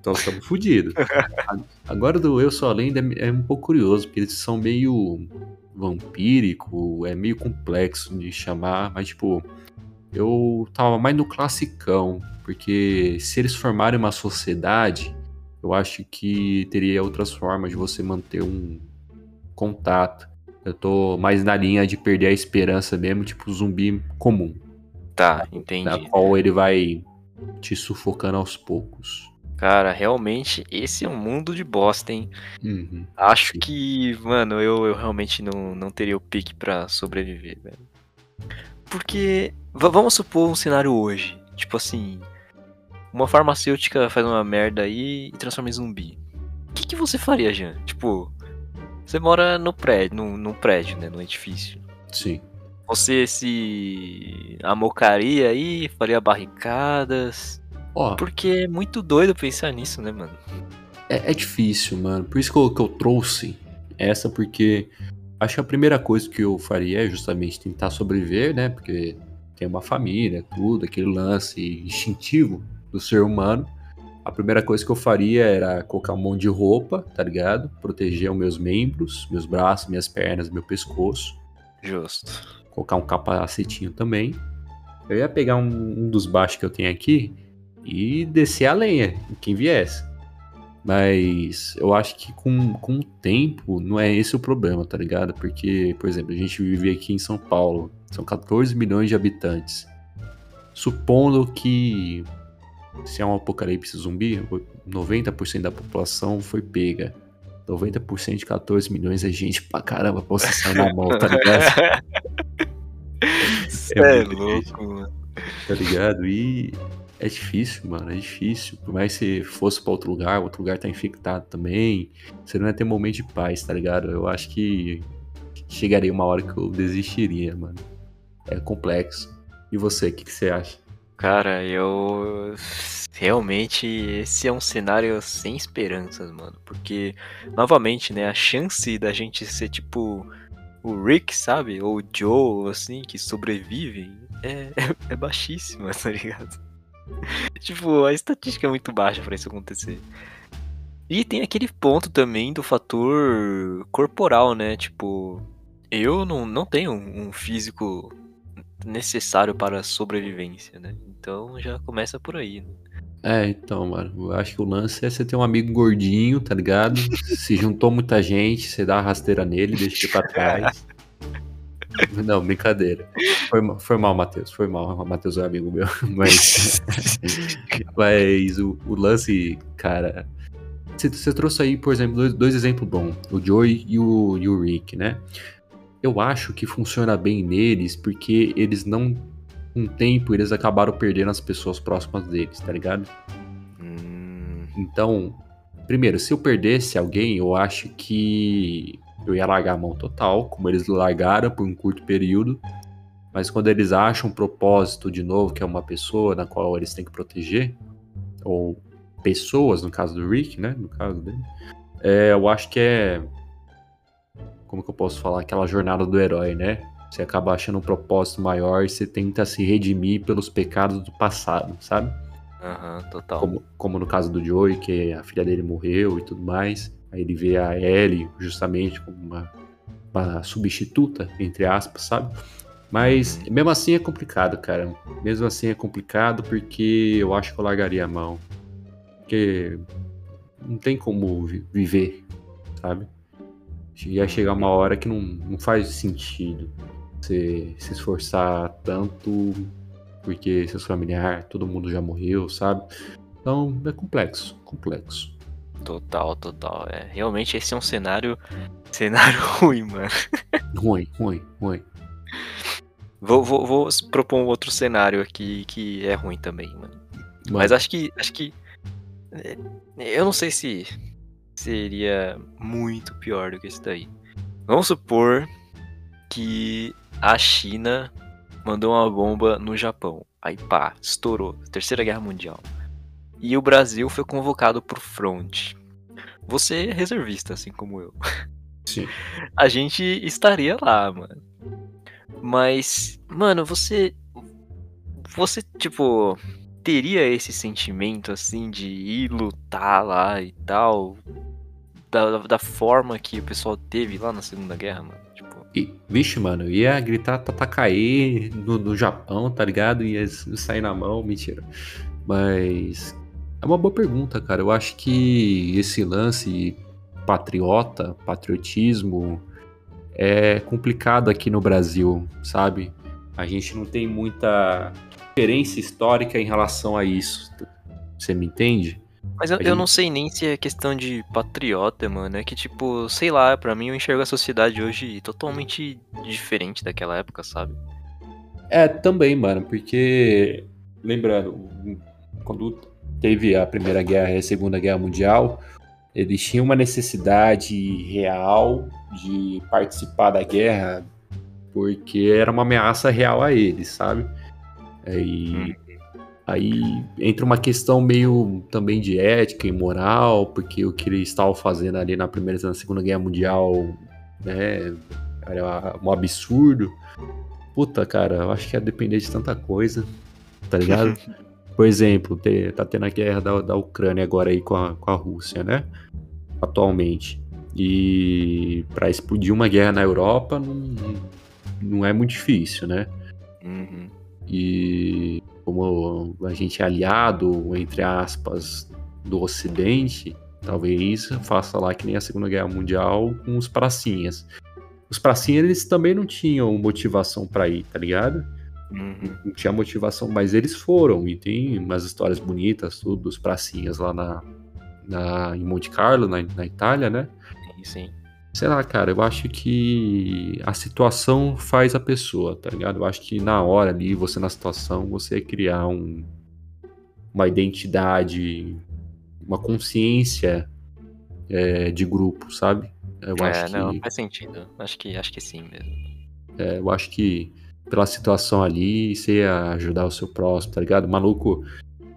[SPEAKER 2] Então estamos fudidos. Agora do Eu Sou a Lenda é, é um pouco curioso, porque eles são meio vampírico, é meio complexo de chamar, mas tipo, eu tava mais no classicão, porque se eles formarem uma sociedade, eu acho que teria outras formas de você manter um contato. Eu tô mais na linha de perder a esperança mesmo, tipo zumbi comum.
[SPEAKER 1] Tá, entendi.
[SPEAKER 2] Na qual ele vai te sufocando aos poucos.
[SPEAKER 1] Cara, realmente, esse é um mundo de bosta, hein?
[SPEAKER 2] Uhum.
[SPEAKER 1] Acho que, mano, eu, eu realmente não, não teria o pique para sobreviver, velho. Porque, vamos supor um cenário hoje. Tipo assim, uma farmacêutica faz uma merda aí e transforma em zumbi. O que, que você faria, Jean? Tipo, você mora no prédio, no, no prédio, né? No edifício.
[SPEAKER 2] Sim.
[SPEAKER 1] Você se amocaria aí, faria barricadas,
[SPEAKER 2] Ó,
[SPEAKER 1] porque é muito doido pensar nisso, né, mano?
[SPEAKER 2] é, é difícil, mano. Por isso que eu, que eu trouxe essa, porque acho que a primeira coisa que eu faria é justamente tentar sobreviver, né? Porque tem uma família, tudo, aquele lance instintivo do ser humano. A primeira coisa que eu faria era colocar um monte de roupa, tá ligado? Proteger os meus membros, meus braços, minhas pernas, meu pescoço.
[SPEAKER 1] Justo.
[SPEAKER 2] Colocar um capacetinho também. Eu ia pegar um, um dos baixos que eu tenho aqui e descer a lenha em quem viesse. Mas eu acho que com, com o tempo não é esse o problema, tá ligado? Porque, por exemplo, a gente vive aqui em São Paulo, são 14 milhões de habitantes. Supondo que se é um apocalipse zumbi, 90% da população foi pega. 90% de 14 milhões é gente pra caramba pra você sair na mão, tá ligado?
[SPEAKER 1] Cê é,
[SPEAKER 2] muito
[SPEAKER 1] louco, mano.
[SPEAKER 2] Tá ligado? E é difícil, mano, é difícil. Por mais que você fosse pra outro lugar, outro lugar tá infectado também, você não ia ter momento de paz, tá ligado? Eu acho que chegaria uma hora que eu desistiria, mano. É complexo. E você, o que, que você acha?
[SPEAKER 1] Cara, eu. Realmente, esse é um cenário sem esperanças, mano. Porque, novamente, né, a chance da gente ser tipo o Rick, sabe? Ou o Joe, assim, que sobrevive, é, é baixíssima, tá ligado? tipo, a estatística é muito baixa pra isso acontecer. E tem aquele ponto também do fator corporal, né? Tipo, eu não, não tenho um físico necessário para a sobrevivência, né? Então já começa por aí. Né?
[SPEAKER 2] É, então, mano, eu acho que o lance é você ter um amigo gordinho, tá ligado? Se juntou muita gente, você dá uma rasteira nele, deixa ele pra trás. Não, brincadeira. Foi, foi mal, Matheus. Foi mal. O Matheus é um amigo meu. Mas, mas o, o lance, cara. Você, você trouxe aí, por exemplo, dois, dois exemplos bons: o Joey e o, e o Rick, né? Eu acho que funciona bem neles porque eles não. Com o tempo, eles acabaram perdendo as pessoas próximas deles, tá ligado?
[SPEAKER 1] Hum,
[SPEAKER 2] Então, primeiro, se eu perdesse alguém, eu acho que eu ia largar a mão total, como eles largaram por um curto período. Mas quando eles acham um propósito de novo, que é uma pessoa na qual eles têm que proteger, ou pessoas, no caso do Rick, né? No caso dele, é, eu acho que é. Como que eu posso falar? Aquela jornada do herói, né? Você acaba achando um propósito maior e você tenta se redimir pelos pecados do passado, sabe?
[SPEAKER 1] Aham, total.
[SPEAKER 2] Como, como no caso do Joey, que a filha dele morreu e tudo mais. Aí ele vê a Ellie justamente como uma, uma substituta, entre aspas, sabe? Mas mesmo assim é complicado, cara. Mesmo assim é complicado porque eu acho que eu largaria a mão. Porque não tem como vi- viver, sabe? Ia chegar uma hora que não, não faz sentido você se esforçar tanto porque seus familiares, todo mundo já morreu, sabe? Então é complexo, complexo.
[SPEAKER 1] Total, total. É, realmente esse é um cenário. Cenário ruim, mano.
[SPEAKER 2] Ruim, ruim, ruim.
[SPEAKER 1] Vou, vou, vou propor um outro cenário aqui que é ruim também, mano. Mas acho que. Acho que. é, Eu não sei se seria muito pior do que esse daí. Vamos supor que a China mandou uma bomba no Japão. Aí pá, estourou. Terceira Guerra Mundial. E o Brasil foi convocado pro front. Você é reservista, assim como eu.
[SPEAKER 2] Sim.
[SPEAKER 1] A gente estaria lá, mano. Mas, mano, você. Você, tipo, teria esse sentimento, assim, de ir lutar lá e tal? Da, da forma que o pessoal teve lá na Segunda Guerra, mano? Tipo,
[SPEAKER 2] E, vixe, mano, ia gritar Tatakae no, no Japão, tá ligado? Ia sair na mão, mentira. Mas é uma boa pergunta, cara. Eu acho que esse lance patriota, patriotismo, é complicado aqui no Brasil, sabe? A gente não tem muita diferença histórica em relação a isso. Você me entende?
[SPEAKER 1] Mas eu,
[SPEAKER 2] A
[SPEAKER 1] eu
[SPEAKER 2] gente-
[SPEAKER 1] não sei nem se é questão de patriota, mano. É que, tipo, sei lá, pra mim eu enxergo a sociedade hoje totalmente diferente daquela época, sabe?
[SPEAKER 2] É, também, mano, porque lembrando, quando teve a Primeira Guerra e a Segunda Guerra Mundial, eles tinham uma necessidade real de participar da guerra porque era uma ameaça real a eles, sabe? E aí entra uma questão meio também de ética e moral, porque o que eles estavam fazendo ali na Primeira e na Segunda Guerra Mundial, né, era um absurdo. Puta, cara, eu acho que ia depender de tanta coisa, tá ligado? Por exemplo, te- tá tendo a guerra da, da Ucrânia agora aí com a, com a Rússia, né? Atualmente. E pra explodir uma guerra na Europa não, não é muito difícil, né?
[SPEAKER 1] Uhum.
[SPEAKER 2] E como a gente é aliado, entre aspas, do Ocidente, talvez faça lá que nem a Segunda Guerra Mundial com os pracinhas. Os pracinhas, eles também não tinham motivação pra ir, tá ligado?
[SPEAKER 1] Uhum.
[SPEAKER 2] Não tinha motivação, mas eles foram. E tem umas histórias bonitas, tudo, dos pracinhas lá na, na, em Monte Carlo, na, na Itália, né?
[SPEAKER 1] Sim, sim.
[SPEAKER 2] Sei lá, cara, eu acho que a situação faz a pessoa, tá ligado? Eu acho que na hora ali, você na situação, você criar um, uma identidade, uma consciência é, de grupo, sabe? Eu
[SPEAKER 1] é,
[SPEAKER 2] acho
[SPEAKER 1] não,
[SPEAKER 2] que
[SPEAKER 1] faz sentido. Acho que, acho que sim mesmo.
[SPEAKER 2] é, eu acho que pela situação ali, você ia ajudar o seu próximo, tá ligado? O maluco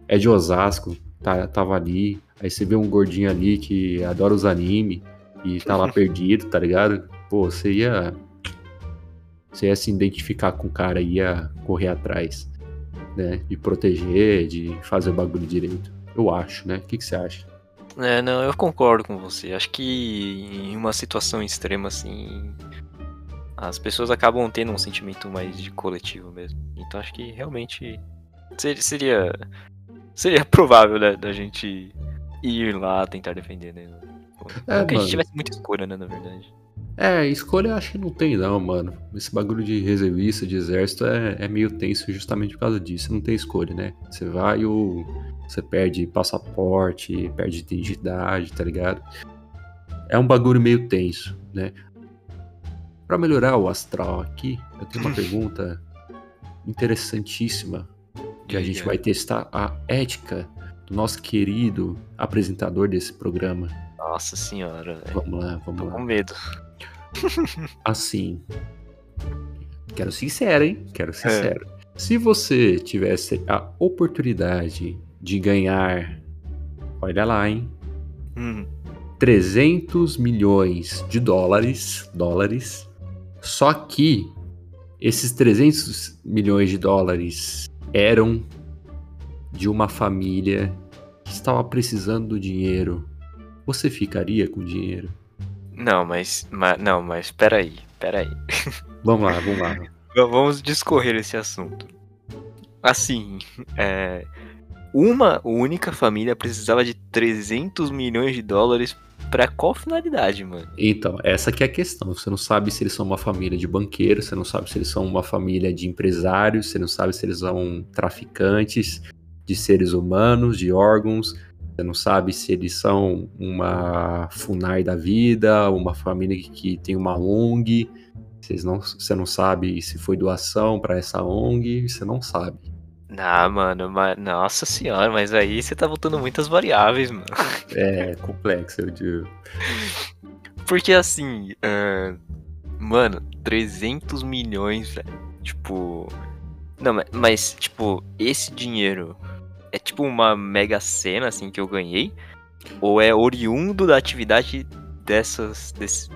[SPEAKER 2] é de Osasco, tá, tava ali, aí você vê um gordinho ali que adora os anime e tá lá perdido, tá ligado? Pô, você ia. Você ia se identificar com o cara e ia correr atrás, né? De proteger, de fazer o bagulho direito. Eu acho, né? O que, que você acha?
[SPEAKER 1] É, não, eu concordo com você. Acho que em uma situação extrema assim, as pessoas acabam tendo um sentimento mais de coletivo mesmo. Então acho que realmente ser- seria seria provável né, da gente ir lá tentar defender, né?
[SPEAKER 2] É,
[SPEAKER 1] Não que a gente tivesse muita escolha, né, na verdade.
[SPEAKER 2] É, escolha eu acho que não tem não, mano. Esse bagulho de reservista, de exército é, é meio tenso justamente por causa disso. Não tem escolha, né? Você vai ou você perde passaporte, perde identidade, tá ligado? É um bagulho meio tenso, né? Pra melhorar o astral aqui, eu tenho uma pergunta interessantíssima que a gente vai testar a ética do nosso querido apresentador desse programa.
[SPEAKER 1] Nossa senhora, velho.
[SPEAKER 2] Vamos lá, vamos
[SPEAKER 1] Tô
[SPEAKER 2] lá.
[SPEAKER 1] com medo.
[SPEAKER 2] assim. Quero sincero, hein? Quero
[SPEAKER 1] É.
[SPEAKER 2] sincero. Se você tivesse a oportunidade de ganhar, olha lá, hein?
[SPEAKER 1] Hum,
[SPEAKER 2] 300 milhões de dólares, dólares. Só que esses 300 milhões de dólares eram de uma família que estava precisando do dinheiro. Você ficaria com o dinheiro?
[SPEAKER 1] Não, mas, mas. Não, mas peraí, peraí.
[SPEAKER 2] Vamos lá, vamos lá.
[SPEAKER 1] Vamos discorrer esse assunto. Assim, é, uma única família precisava de 300 milhões de dólares pra qual finalidade, mano?
[SPEAKER 2] Então, essa que é a questão. Você não sabe se eles são uma família de banqueiros, você não sabe se eles são uma família de empresários, você não sabe se eles são traficantes de seres humanos, de órgãos, você não sabe se eles são uma FUNAI da vida, uma família que tem uma ONG. Vocês não, você não sabe se foi doação para essa ONG, você não sabe.
[SPEAKER 1] Ah, mano, mas, nossa senhora, mas aí você tá botando muitas variáveis, mano.
[SPEAKER 2] É complexo, eu digo.
[SPEAKER 1] Porque assim, uh, mano, 300 milhões, velho. Tipo. Não, mas, mas, tipo, esse dinheiro é tipo uma mega cena, assim, que eu ganhei? Ou é oriundo da atividade dessas, desse,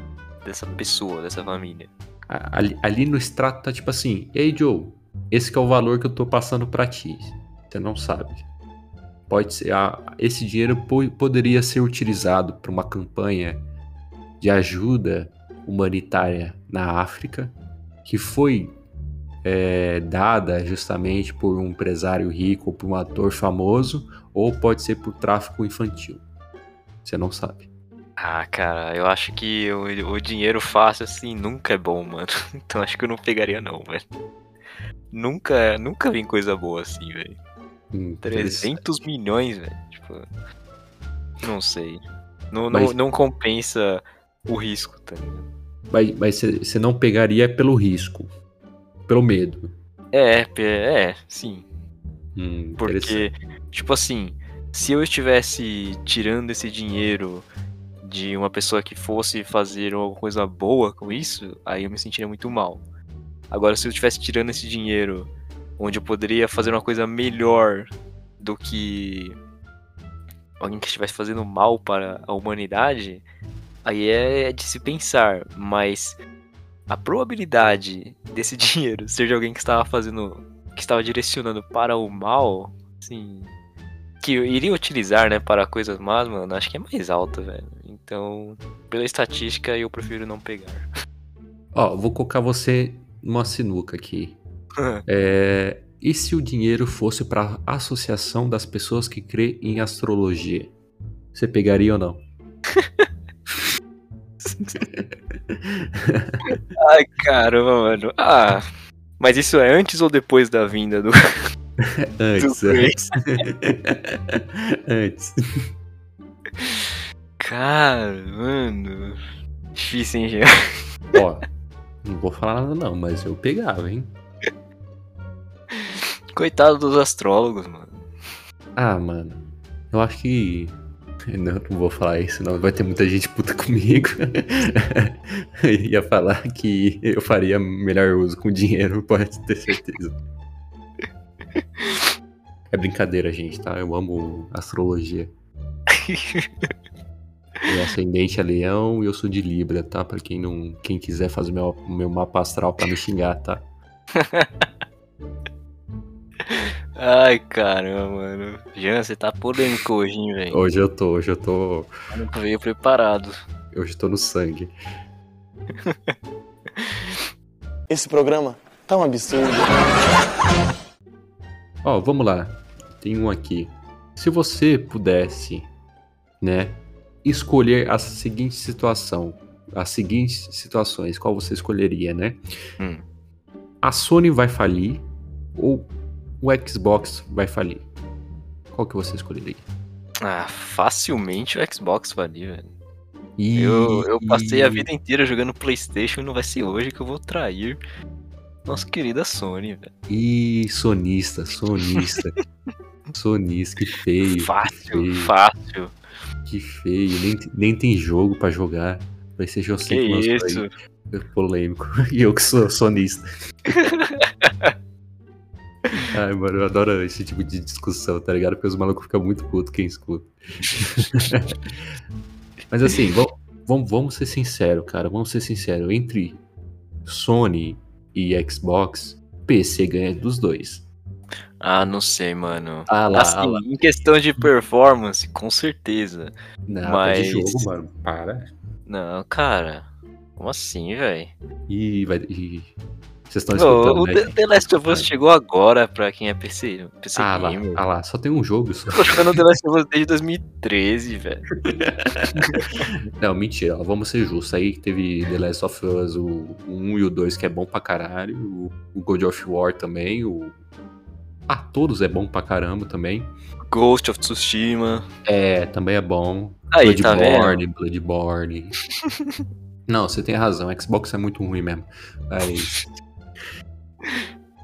[SPEAKER 1] dessa pessoa, dessa família?
[SPEAKER 2] Ali, ali no extrato tá tipo assim: Ei, Joe, esse é o valor que eu tô passando para ti. Você não sabe. Pode ser, ah, esse dinheiro po poderia ser utilizado para uma campanha de ajuda humanitária na África, que foi é, dada justamente por um empresário rico ou por um ator famoso, ou pode ser por tráfico infantil. Você não sabe.
[SPEAKER 1] Ah, cara, eu acho que o, o dinheiro fácil assim nunca é bom, mano. Então acho que eu não pegaria não, velho. Nunca, nunca vi coisa boa assim, velho. Hum, 300 milhões, velho. Tipo, não sei. Não, mas... não, não compensa o risco, tá ligado?
[SPEAKER 2] Mas você não pegaria pelo risco, pelo medo.
[SPEAKER 1] É, é, sim. Hum, Porque, tipo assim, se eu estivesse tirando esse dinheiro de uma pessoa que fosse fazer alguma coisa boa com isso, aí eu me sentiria muito mal. Agora, se eu estivesse tirando esse dinheiro onde eu poderia fazer uma coisa melhor do que alguém que estivesse fazendo mal para a humanidade, aí é de se pensar. Mas a probabilidade desse dinheiro ser de alguém que estava fazendo, que estava direcionando para o mal, assim, que iria utilizar, né, para coisas más, mano, acho que é mais alta, velho. Então, pela estatística, eu prefiro não pegar.
[SPEAKER 2] Ó, vou colocar você numa sinuca aqui. é, e se o dinheiro fosse para a associação das pessoas que crê em astrologia? Você pegaria ou não?
[SPEAKER 1] Ai, caramba, mano. Ah, mas isso é antes ou depois da vinda do.
[SPEAKER 2] antes, do antes. antes.
[SPEAKER 1] Cara, mano. Difícil, hein, Jean?
[SPEAKER 2] Ó, não vou falar nada não, mas eu pegava, hein?
[SPEAKER 1] Coitado dos astrólogos, mano.
[SPEAKER 2] Ah, mano. Eu acho que. Não, não vou falar isso, não. Vai ter muita gente puta comigo. ia falar que eu faria melhor uso com dinheiro, pode ter certeza. É brincadeira, gente, tá? Eu amo astrologia. Meu ascendente é leão e eu sou de Libra, tá? Pra quem não. Quem quiser fazer meu, meu mapa astral pra me xingar, tá?
[SPEAKER 1] Ai, caramba, mano. Jean, você tá polêmico hoje, hein, velho?
[SPEAKER 2] Hoje eu tô, hoje eu tô.
[SPEAKER 1] Eu veio preparado.
[SPEAKER 2] Hoje eu tô no sangue.
[SPEAKER 3] Esse programa tá um absurdo.
[SPEAKER 2] Ó, vamos lá. Tem um aqui. Se você pudesse, né, escolher a seguinte situação, as seguintes situações, qual você escolheria, né? Hum. A Sony vai falir ou o Xbox vai falir? Qual que você escolheria?
[SPEAKER 1] Ah, facilmente o Xbox falir, velho. E... Eu, eu passei a vida inteira jogando PlayStation e não vai ser hoje que eu vou trair nossa querida Sony, velho.
[SPEAKER 2] Ih, sonista, sonista. sonista, que feio.
[SPEAKER 1] Fácil,
[SPEAKER 2] que feio.
[SPEAKER 1] fácil.
[SPEAKER 2] Que feio, nem, nem tem jogo pra jogar. Vai ser sei
[SPEAKER 1] que, que isso?
[SPEAKER 2] Aí. Polêmico. E eu que sou sonista. Ai, mano, eu adoro esse tipo de discussão, tá ligado? Porque os malucos ficam muito putos quem escuta. Mas assim, vamos, vamos ser sinceros, cara. Vamos ser sinceros. Entre Sony e Xbox, PC ganha dos dois.
[SPEAKER 1] Ah, não sei, mano.
[SPEAKER 2] Ah lá,
[SPEAKER 1] assim,
[SPEAKER 2] ah lá.
[SPEAKER 1] Em questão de performance, com certeza.
[SPEAKER 2] Não,
[SPEAKER 1] mas...
[SPEAKER 2] tá de jogo, mano. Para.
[SPEAKER 1] Não, cara. Como assim, velho?
[SPEAKER 2] E vai. E... Vocês estão escutando,
[SPEAKER 1] o
[SPEAKER 2] né,
[SPEAKER 1] The Last of Us chegou agora pra quem é PC, PC
[SPEAKER 2] ah. Lá, ah lá, só tem um jogo só.
[SPEAKER 1] Tô jogando The Last of Us desde 2013, velho.
[SPEAKER 2] Não, mentira, vamos ser justos. Aí teve The Last of Us, o 1 e o 2, que é bom pra caralho. O God of War também, o Ah, todos é bom pra caramba também.
[SPEAKER 1] Ghost of Tsushima.
[SPEAKER 2] É, também é bom.
[SPEAKER 1] Aí, tá
[SPEAKER 2] Bloodborne,
[SPEAKER 1] vendo?
[SPEAKER 2] Bloodborne. Não, você tem razão. Xbox é muito ruim mesmo. Mas...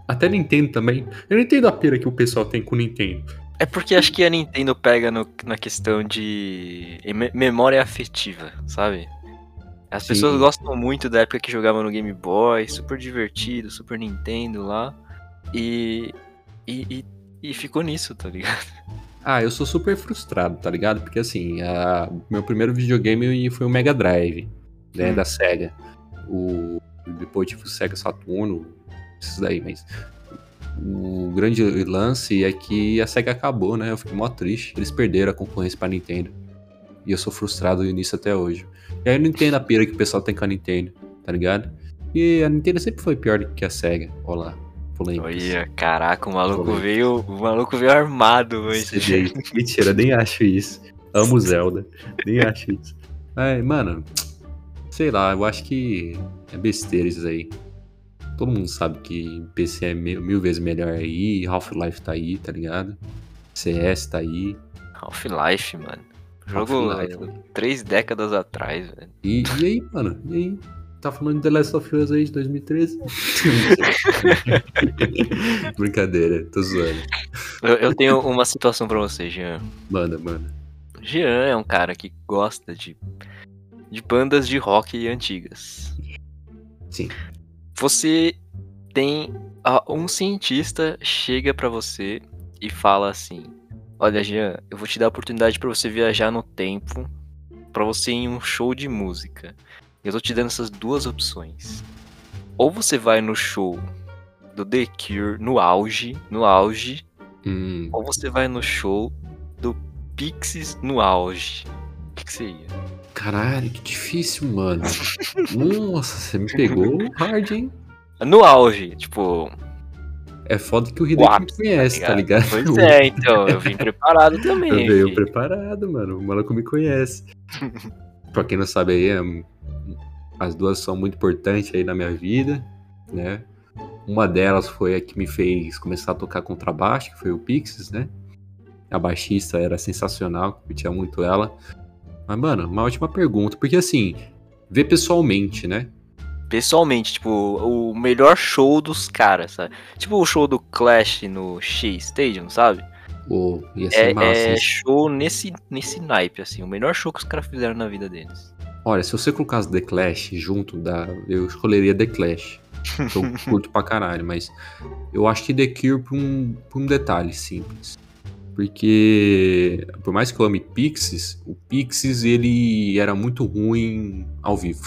[SPEAKER 2] Até Nintendo também. Eu não entendo a pira que o pessoal tem com o Nintendo.
[SPEAKER 1] É porque acho que a Nintendo pega no- na questão de me- memória afetiva, sabe? As
[SPEAKER 2] Sim.
[SPEAKER 1] pessoas gostam muito da época que jogavam no Game Boy, super divertido, Super Nintendo lá. E. E, e, e ficou nisso, tá ligado?
[SPEAKER 2] Ah, eu sou super frustrado, tá ligado? Porque assim, a- meu primeiro videogame foi o Mega Drive, né,
[SPEAKER 1] Hum.
[SPEAKER 2] da SEGA. O, depois tive o Sega Saturno, esses daí, mas o grande lance é que a SEGA acabou, né? Eu fiquei mó triste. Eles perderam a concorrência pra Nintendo. E eu sou frustrado nisso até hoje. E aí eu não entendo a pira que o pessoal tem com a Nintendo, tá ligado? E a Nintendo sempre foi pior que a SEGA. Olha lá, polêmicas.
[SPEAKER 1] Olha, caraca, o maluco veio. O maluco veio armado hoje.
[SPEAKER 2] CD. Mentira, nem acho isso. Amo Zelda. Nem acho isso. Ai, mano, sei lá, eu acho que é besteira isso aí. Todo mundo sabe que PC é mil, mil vezes melhor aí, Half-Life tá aí, tá ligado? CS tá aí.
[SPEAKER 1] Half-Life, mano. Jogo
[SPEAKER 2] Half-Life.
[SPEAKER 1] três décadas atrás, velho.
[SPEAKER 2] E, e aí, mano? E aí? Tá falando de The Last of Us aí de 2013? Brincadeira, tô zoando.
[SPEAKER 1] Eu, eu tenho uma situação pra você, Jean.
[SPEAKER 2] Manda, manda.
[SPEAKER 1] Jean é um cara que gosta de, de bandas de rock antigas.
[SPEAKER 2] Sim.
[SPEAKER 1] Você tem. Um cientista chega pra você e fala assim: Olha, Jean, eu vou te dar a oportunidade pra você viajar no tempo pra você ir em um show de música. Eu tô te dando essas duas opções. Ou você vai no show do The Cure no auge, no auge,
[SPEAKER 2] Hum,
[SPEAKER 1] ou você vai no show do Pixies no auge. O que, que você ia?
[SPEAKER 2] caralho, que difícil, mano. Nossa, você me pegou hard, hein?
[SPEAKER 1] No auge, tipo.
[SPEAKER 2] É foda que o Hideki me
[SPEAKER 1] ápice,
[SPEAKER 2] conhece, tá ligado?
[SPEAKER 1] Pois é, então, eu vim preparado também.
[SPEAKER 2] Eu veio preparado, mano. O maluco me conhece. pra quem não sabe aí, é- as duas são muito importantes aí na minha vida, né? Uma delas foi a que me fez começar a tocar contrabaixo, que foi o Pixies, né? A baixista era sensacional, curtia muito ela. Mas, mano, uma ótima pergunta, porque assim, ver pessoalmente, né?
[SPEAKER 1] Pessoalmente, tipo, o melhor show dos caras, sabe? Tipo o show do Clash no X Stadium, sabe?
[SPEAKER 2] Ser
[SPEAKER 1] É,
[SPEAKER 2] massa.
[SPEAKER 1] é show nesse, nesse naipe, assim. O melhor show que os caras fizeram na vida deles.
[SPEAKER 2] Olha, se você colocasse The Clash junto da. Eu escolheria The Clash. eu curto pra caralho, mas eu acho que The Cure por um, por um detalhe simples. Porque, por mais que eu ame Pixies, o Pixies ele era muito ruim ao vivo.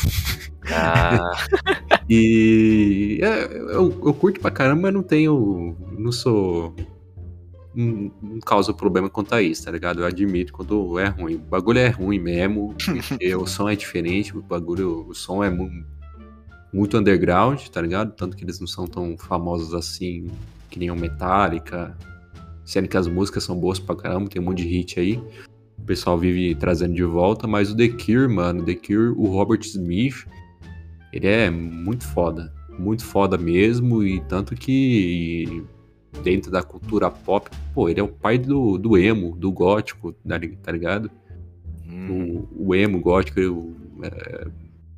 [SPEAKER 1] Ah,
[SPEAKER 2] E é, eu, eu curto pra caramba, mas não tenho. Não sou. Não, não causa problema quanto a isso, tá ligado? Eu admito quando é ruim. O bagulho é ruim mesmo, o som é diferente, o bagulho, o som é mu- muito underground, tá ligado? Tanto que eles não são tão famosos assim que nem o Metallica. Sendo que as músicas são boas pra caramba, tem um monte de hit aí. O pessoal vive trazendo de volta, mas o The Cure, mano, The Cure, o Robert Smith, ele é muito foda. Muito foda mesmo, e tanto que dentro da cultura pop, pô, ele é o pai do, do emo, do gótico, tá tá ligado?
[SPEAKER 1] hum,
[SPEAKER 2] O, o emo gótico, o, é,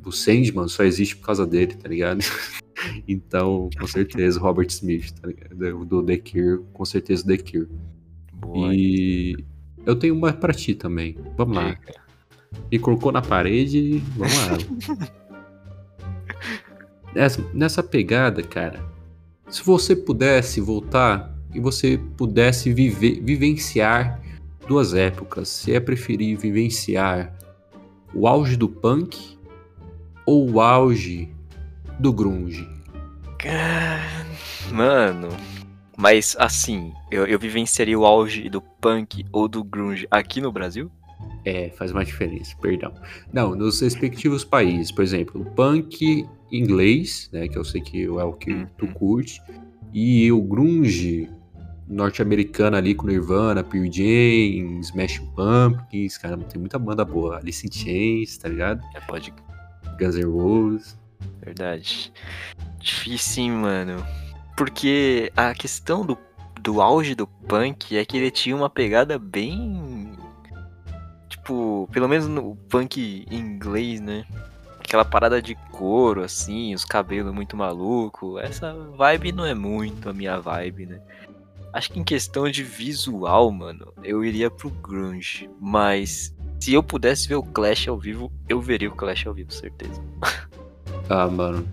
[SPEAKER 2] o Sandman só existe por causa dele, tá ligado? então, com certeza, o Robert Smith, tá ligado? Do The Cure, com certeza The Cure.
[SPEAKER 1] boa.
[SPEAKER 2] E eu tenho uma pra ti também. Vamos lá.
[SPEAKER 1] Diga.
[SPEAKER 2] E colocou na parede, vamos lá. Nessa, nessa pegada, cara, se você pudesse voltar e você pudesse viver, vivenciar duas épocas, você ia preferir vivenciar o auge do punk ou o auge do grunge?
[SPEAKER 1] Mano, mas assim, eu, eu vivenciaria o auge do punk ou do grunge aqui no Brasil?
[SPEAKER 2] É, faz uma diferença, perdão. Não, nos respectivos países, por exemplo, o punk inglês, né, que eu sei que é o que
[SPEAKER 1] Uhum.
[SPEAKER 2] tu curte, e o grunge norte-americano ali com Nirvana, Pearl Jam, Smash Pumpkins, cara, tem muita banda boa. Alice in Chains, tá ligado?
[SPEAKER 1] É, pode.
[SPEAKER 2] Guns N' Roses.
[SPEAKER 1] Verdade. Difícil, hein, mano. Porque a questão do do auge do punk é que ele tinha uma pegada bem. Tipo, pelo menos no punk inglês, né? Aquela parada de couro, assim, os cabelos muito maluco. Essa vibe não é muito a minha vibe, né? Acho que em questão de visual, mano, eu iria pro grunge. Mas se eu pudesse ver o Clash ao vivo, eu veria o Clash ao vivo, certeza.
[SPEAKER 2] Ah, mano.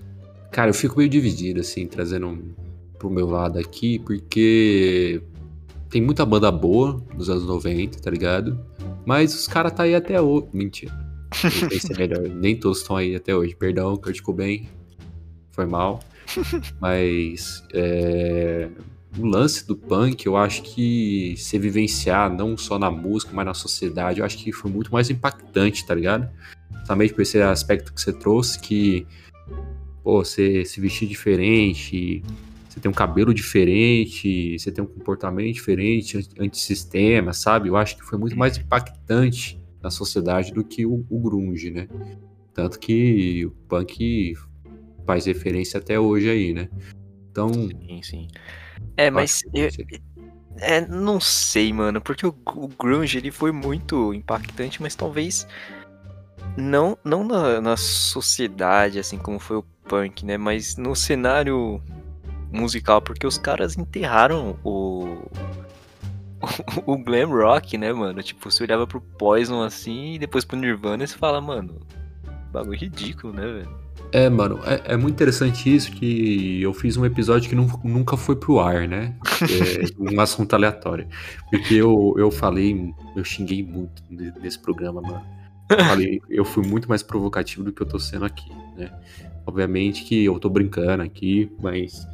[SPEAKER 2] Cara, eu fico meio dividido, assim, trazendo pro meu lado aqui, porque tem muita banda boa dos anos 90, tá ligado? Mas os caras tá aí até hoje. Mentira. Eu pensei melhor. Nem todos estão aí até hoje. Perdão, Kurt Cobain. Foi mal. Mas é, o lance do punk, eu acho que se vivenciar não só na música, mas na sociedade, eu acho que foi muito mais impactante, tá ligado? Também por esse aspecto que você trouxe, que pô, você se vestir diferente, você tem um cabelo diferente, você tem um comportamento diferente, antissistema, sabe? Eu acho que foi muito mais impactante na sociedade do que o, o grunge, né? Tanto que o punk faz referência até hoje aí, né? Então.
[SPEAKER 1] Sim, sim. É, mas eu, é, não sei, mano, porque o, o, grunge ele foi muito impactante, mas talvez não não na, na, sociedade assim como foi o punk, né, mas no cenário musical, porque os caras enterraram o o, o glam rock, né, mano? Tipo, você olhava pro Poison assim e depois pro Nirvana e você fala, mano, bagulho ridículo, né, velho?
[SPEAKER 2] É, mano, é, é, muito interessante isso que eu fiz um episódio que não, nunca foi pro ar, né? É um assunto aleatório. Porque eu, eu falei, eu xinguei muito nesse programa, mano. Eu, falei, eu fui muito mais provocativo do que eu tô sendo aqui, né? Obviamente que eu tô brincando aqui, mas.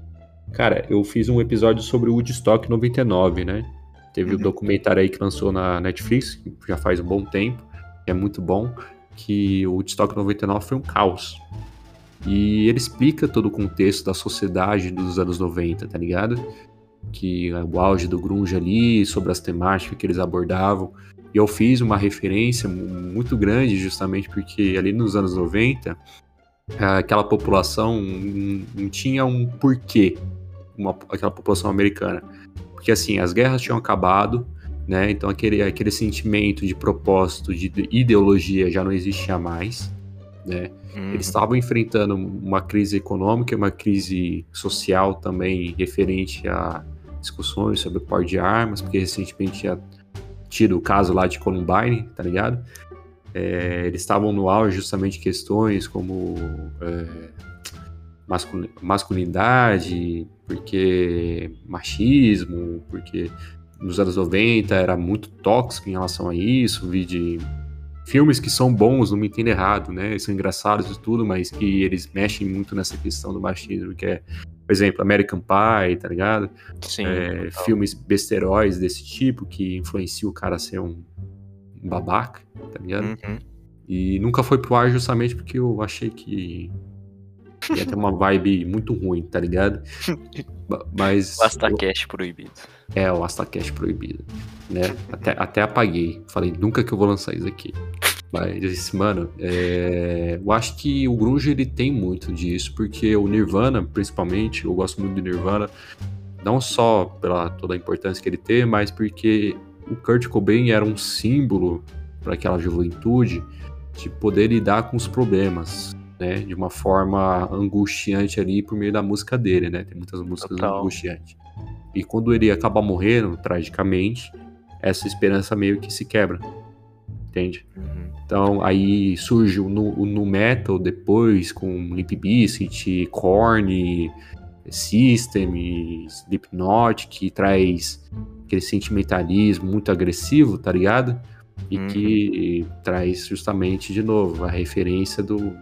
[SPEAKER 2] Cara, eu fiz um episódio sobre o Woodstock 99, né? Teve o uhum. um documentário aí que lançou na Netflix, já faz um bom tempo, que é muito bom, que o Woodstock 99 foi um caos. E ele explica todo o contexto da sociedade dos anos 90, tá ligado? Que é o auge do grunge ali, sobre as temáticas que eles abordavam. E eu fiz uma referência muito grande justamente porque ali nos anos 90, aquela população não tinha um porquê, uma, aquela população americana. Porque assim, as guerras tinham acabado, né? Então aquele, aquele sentimento de propósito, de ideologia já não existia mais, né? Uhum. Eles estavam enfrentando uma crise econômica, uma crise social também referente a discussões sobre o porte de armas, porque recentemente tinha tido o caso lá de Columbine, tá ligado? É, eles estavam no auge justamente questões como é, masculinidade, porque machismo, porque nos anos 90 era muito tóxico em relação a isso, vi de filmes que são bons, não me entenda errado, né? São engraçados e tudo, mas que eles mexem muito nessa questão do machismo, que é, por exemplo, American Pie, tá ligado?
[SPEAKER 1] Sim.
[SPEAKER 2] É, filmes besteróis desse tipo que influenciam o cara a ser um babaca, tá ligado? Uhum. E nunca foi pro ar justamente porque eu achei que ia ter uma vibe muito ruim, tá ligado? Mas.
[SPEAKER 1] O Astacash proibido.
[SPEAKER 2] É, o Astacash proibido. Né? Até, até apaguei. Falei, nunca que eu vou lançar isso aqui. Mas, mano, é... eu acho que o Grunge ele tem muito disso, porque o Nirvana, principalmente, eu gosto muito do Nirvana, não só pela toda a importância que ele tem, mas porque o Kurt Cobain era um símbolo para aquela juventude de poder lidar com os problemas, né, de uma forma angustiante ali por meio da música dele, né? Tem muitas músicas Total. angustiantes. E quando ele acaba morrendo, tragicamente, essa esperança meio que se quebra. Entende? Uhum. Então aí surge o nu, o nu metal depois com Limp Bizkit, Korn, System, Slipknot, que traz aquele sentimentalismo muito agressivo, tá ligado? E uhum. que traz justamente de novo a referência do,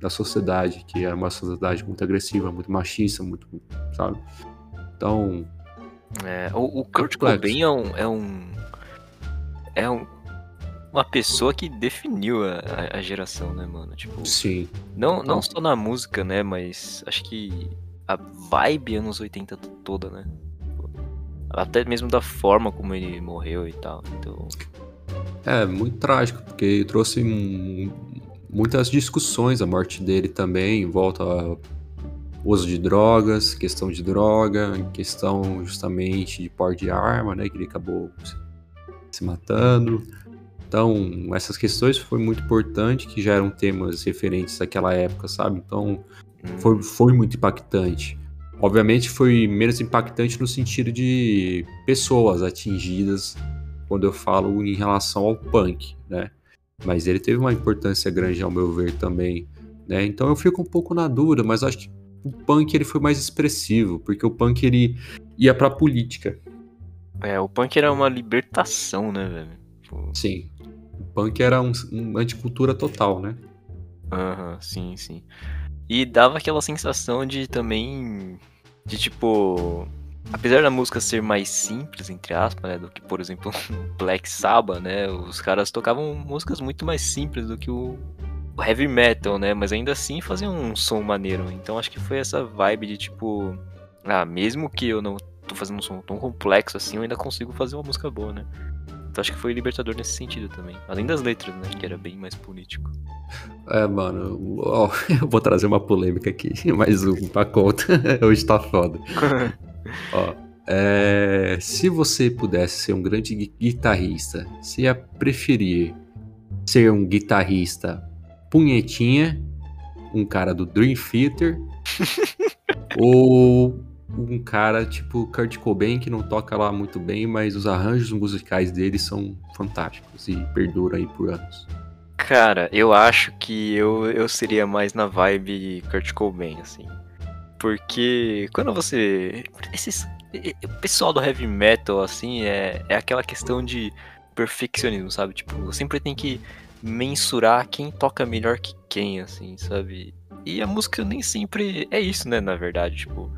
[SPEAKER 2] da sociedade, que é uma sociedade muito agressiva, muito machista, muito, sabe? Então.
[SPEAKER 1] É, o, o Kurt Cobain é um, é um. É um. Uma pessoa que definiu a, a geração, né, mano? Tipo,
[SPEAKER 2] Sim.
[SPEAKER 1] Não, não só na música, né? Mas acho que a vibe anos 80 toda, né? Até mesmo da forma como ele morreu e tal. Então.
[SPEAKER 2] É, muito trágico, porque trouxe um, muitas discussões a morte dele também, em volta a uso de drogas, questão de droga, questão justamente de porte de arma, né? Que ele acabou se matando. Então, essas questões foi muito importante, que já eram temas referentes àquela época, sabe? Então, foi, foi muito impactante. Obviamente foi menos impactante no sentido de pessoas atingidas quando eu falo em relação ao punk, né? Mas ele teve uma importância grande ao meu ver também, né? Então eu fico um pouco na dúvida, mas acho que o punk ele foi mais expressivo, porque o punk ele ia pra política.
[SPEAKER 1] É, o punk era uma libertação, né, velho? Tipo,
[SPEAKER 2] Sim. O punk era um, um anticultura total, né?
[SPEAKER 1] Aham, sim, sim. E dava aquela sensação de também. De tipo. Apesar da música ser mais simples, entre aspas, né? Do que, por exemplo, Black Sabbath, né? Os caras tocavam músicas muito mais simples do que o heavy metal, né? Mas ainda assim faziam um som maneiro. Então acho que foi essa vibe de tipo. Ah, mesmo que eu não tô fazendo um som tão complexo assim, eu ainda consigo fazer uma música boa, né? Então acho que foi libertador nesse sentido também. Além das letras, né? Que era bem mais político.
[SPEAKER 2] É, mano, ó, eu vou trazer uma polêmica aqui, mais um pra conta. Hoje tá foda. Ó, é, se você pudesse ser um grande gui- guitarrista, você ia preferir ser um guitarrista punhetinha, um cara do Dream Theater, ou um cara tipo Kurt Cobain que não toca lá muito bem, mas os arranjos musicais dele são fantásticos e perduram aí por anos.
[SPEAKER 1] Cara, eu acho que eu, eu seria mais na vibe Kurt Cobain, assim. Porque quando você. Esses, o pessoal do heavy metal, assim, é, é aquela questão de perfeccionismo, sabe? Tipo, sempre tem que mensurar quem toca melhor que quem, assim, sabe? E a música nem sempre é isso, né, na verdade, tipo.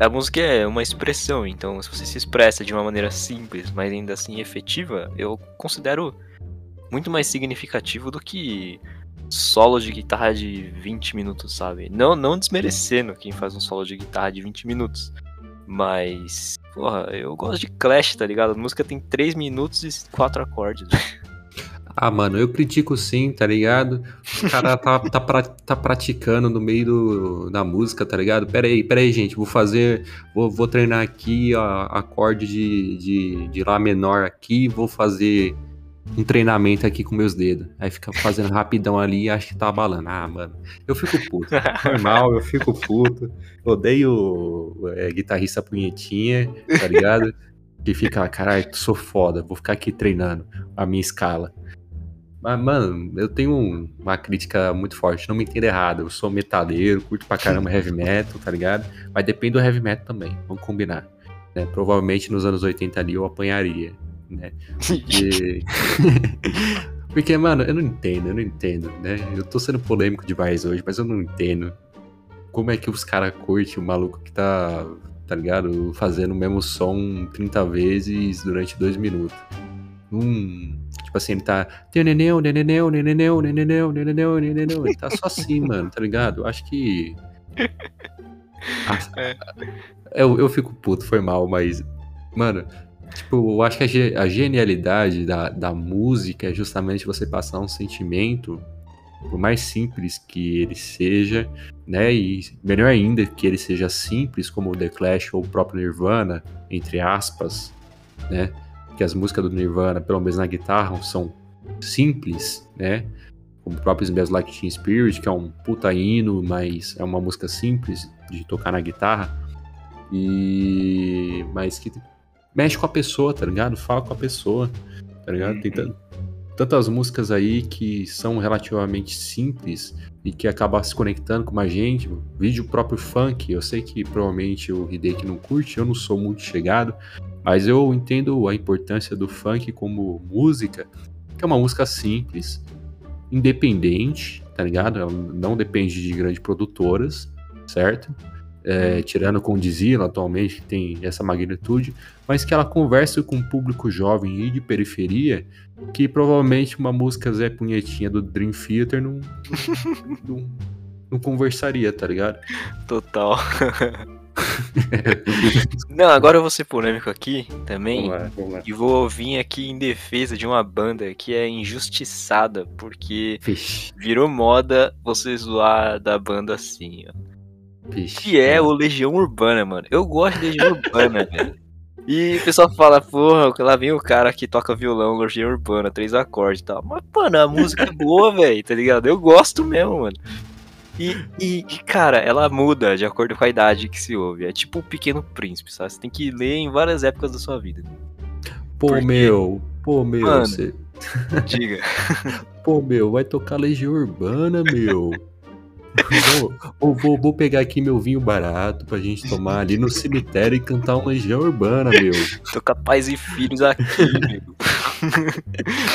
[SPEAKER 1] A música é uma expressão, então se você se expressa de uma maneira simples, mas ainda assim efetiva, eu considero muito mais significativo do que solo de guitarra de 20 minutos, sabe? Não, não desmerecendo quem faz um solo de guitarra de 20 minutos. Mas, porra, eu gosto de Clash, tá ligado? A música tem 3 minutos e 4 acordes.
[SPEAKER 2] Ah, mano, eu critico sim, tá ligado? O cara tá, tá, pra- tá praticando no meio do, da música, tá ligado? Pera aí, pera aí, gente, vou fazer, vou, vou treinar aqui ó, acorde de, de, de Lá menor aqui, vou fazer um treinamento aqui com meus dedos. Aí fica fazendo rapidão ali e acha que tá abalando. Ah, mano, eu fico puto. Normal, eu fico puto. Odeio é, guitarrista punhetinha, tá ligado? Que fica, caralho, sou foda, vou ficar aqui treinando a minha escala. Mas, mano, eu tenho um- uma crítica muito forte, não me entenda errado. Eu sou metaleiro, curto pra caramba heavy metal, tá ligado? Mas depende do heavy metal também, vamos combinar. né? Provavelmente nos anos 80 ali eu apanharia, né? Porque... Porque, mano, eu não entendo, eu não entendo, né? Eu tô sendo polêmico demais hoje, mas eu não entendo. Como é que os caras curtem o maluco que tá, tá ligado? Fazendo o mesmo som 30 vezes durante dois minutos. Hum, tipo assim, ele tá. Neneneu, neneneu, neneneu, neneneu, neneneu, neneneu. Ele tá só assim, mano, tá ligado? Eu acho que. Ah, eu, eu fico puto, foi mal, mas. Mano, tipo, eu acho que a, ge- a genialidade da, da música é justamente você passar um sentimento, por mais simples que ele seja, né? E melhor ainda que ele seja simples, como o The Clash ou o próprio Nirvana, entre aspas, né? Que as músicas do Nirvana, pelo menos na guitarra, são simples, né? Como o próprio Smells Like Teen Spirit, que é um puta hino, mas é uma música simples de tocar na guitarra. E. Mas que mexe com a pessoa, tá ligado? Fala com a pessoa, tá ligado? Tem tan- tantas músicas aí que são relativamente simples e que acabam se conectando com a gente. Vídeo próprio funk, eu sei que provavelmente o Hideki não curte, eu não sou muito chegado, mas eu entendo a importância do funk como música, que é uma música simples, independente, tá ligado? Ela não depende de grandes produtoras, certo? É, tirando com Dizila atualmente, que tem essa magnitude, mas que ela conversa com um público jovem e de periferia, que provavelmente uma música Zé Punhetinha do Dream Theater não, não, não conversaria, tá ligado?
[SPEAKER 1] Total. Não, agora eu vou ser polêmico aqui também.
[SPEAKER 2] Vamos lá, vamos lá.
[SPEAKER 1] E vou vir aqui em defesa de uma banda que é injustiçada, porque
[SPEAKER 2] Vixe.
[SPEAKER 1] virou moda você zoar da banda assim, ó. Que é o Legião Urbana, mano. Eu gosto de Legião Urbana, velho. E o pessoal fala, porra, lá vem o cara que toca violão, Legião Urbana, três acordes e tal. Mas, mano, a música é boa, velho, tá ligado? Eu gosto mesmo, mano. E, e, e, cara, ela muda de acordo com a idade que se ouve. É tipo o Pequeno Príncipe, sabe? Você tem que ler em várias épocas da sua vida.
[SPEAKER 2] Pô,
[SPEAKER 1] Porque-
[SPEAKER 2] meu, pô, meu,
[SPEAKER 1] Mano.
[SPEAKER 2] você-
[SPEAKER 1] Diga.
[SPEAKER 2] pô, meu, vai tocar Legião Urbana, meu. Vou, vou, vou- pegar aqui meu vinho barato pra gente tomar ali no cemitério e cantar uma Legião Urbana, meu.
[SPEAKER 1] Tô pais e filhos aqui, meu.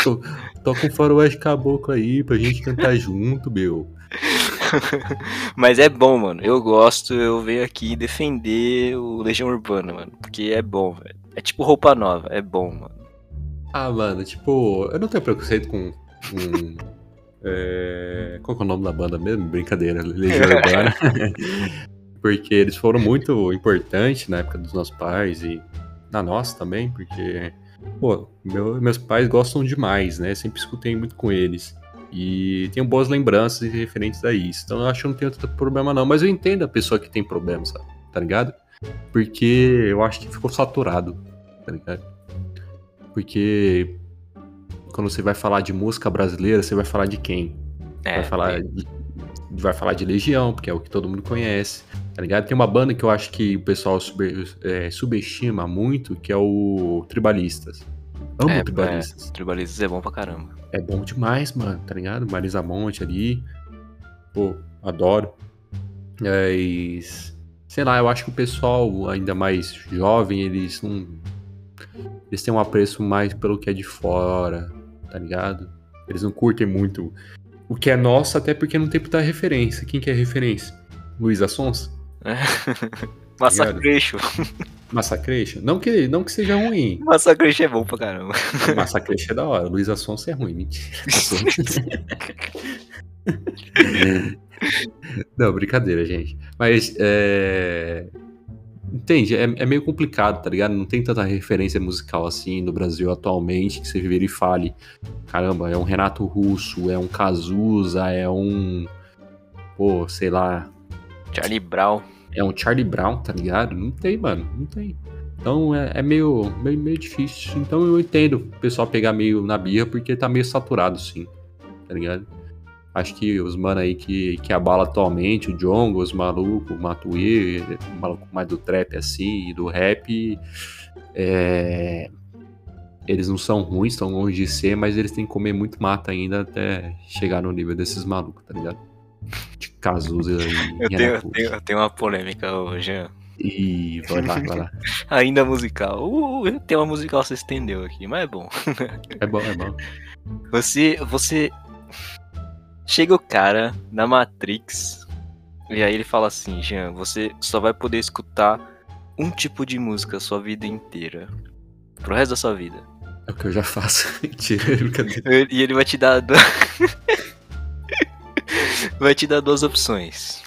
[SPEAKER 2] Toca um faroeste caboclo aí pra gente cantar junto, meu.
[SPEAKER 1] Mas é bom, mano. Eu gosto, eu venho aqui defender o Legião Urbana, mano. Porque é bom, velho. É tipo roupa nova, é bom, mano.
[SPEAKER 2] Ah, mano, tipo, eu não tenho preconceito com. com é, Qual que é o nome da banda mesmo? Brincadeira, Legião Urbana. porque eles foram muito importantes na época dos nossos pais e na nossa também, porque, pô, meu- meus pais gostam demais, né? Sempre escutei muito com eles. E tenho boas lembranças referentes a isso. Então eu acho que não tenho tanto problema, não. Mas eu entendo a pessoa que tem problema, sabe? Tá ligado? Porque eu acho que ficou saturado, tá ligado? Porque quando você vai falar de música brasileira, você vai falar de quem?
[SPEAKER 1] É,
[SPEAKER 2] vai falar de, vai falar de Legião, porque é o que todo mundo conhece, tá ligado? Tem uma banda que eu acho que o pessoal é, subestima muito, que é o Tribalistas. Amo
[SPEAKER 1] É,
[SPEAKER 2] Tribalistas.
[SPEAKER 1] Tribalistas é bom pra caramba.
[SPEAKER 2] É. bom demais, mano, tá ligado? Marisa Monte ali. Pô, adoro. Mas. Sei lá, eu acho que o pessoal ainda mais jovem, eles não. Eles têm um apreço mais pelo que é de fora, tá ligado? Eles não curtem muito o que é nosso, até porque não tem muita referência. Quem que é referência? Luiz Assons?
[SPEAKER 1] Massacration.
[SPEAKER 2] Massacration? Não que, não que seja ruim.
[SPEAKER 1] Massacration é bom pra caramba.
[SPEAKER 2] Massacration é da hora. Luiz Assons é ruim, mentira. Não, brincadeira, gente. Mas, é... Entende? É, é meio complicado, tá ligado? Não tem tanta referência musical assim no Brasil atualmente que você vira e fale: caramba, é um Renato Russo, é um Cazuza, é um. Pô, sei lá.
[SPEAKER 1] Charlie Brown.
[SPEAKER 2] É um Charlie Brown, tá ligado? Não tem, mano. Não tem. Então é, é meio, meio, meio difícil. Então eu entendo o pessoal pegar meio na birra porque tá meio saturado, sim. Tá ligado? Acho que os mano aí que, que abala atualmente, o Jongo, os malucos, o Matuê, o maluco mais do trap assim, e do rap, é, eles não são ruins, estão longe de ser, mas eles têm que comer muito mata ainda até chegar no nível desses malucos, tá ligado? De Cazuza e
[SPEAKER 1] Eu tenho, eu tenho, eu tenho uma polêmica hoje.
[SPEAKER 2] E vai lá, vai lá.
[SPEAKER 1] Ainda musical. Uh, o tema musical se estendeu aqui, mas é bom.
[SPEAKER 2] É bom, é bom.
[SPEAKER 1] Você, você chega o cara na Matrix e aí ele fala assim, Jean, você só vai poder escutar um tipo de música a sua vida inteira, pro resto da sua vida.
[SPEAKER 2] É o que eu já faço. Mentira, brincadeira.
[SPEAKER 1] E ele vai te dar du- vai te dar duas opções.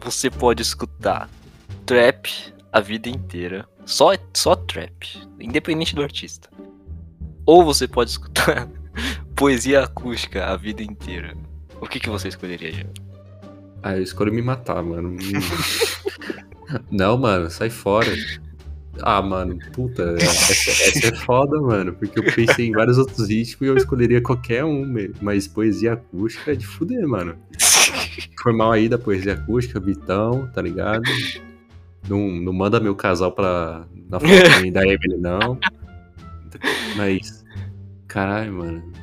[SPEAKER 1] Você pode escutar trap a vida inteira, só só trap, independente do artista. Ou você pode escutar poesia acústica a vida inteira. O que, que você escolheria, Jean?
[SPEAKER 2] Ah, eu escolho me matar, mano. Não, mano, sai fora. Ah, mano, puta, essa, essa é foda, mano, porque eu pensei em vários outros ritmos e eu escolheria qualquer um, mas poesia acústica é de fuder, mano. Foi mal aí da poesia acústica, Vitão, tá ligado? Não, não manda meu casal pra, na foto da Emily, não. Mas, caralho, mano.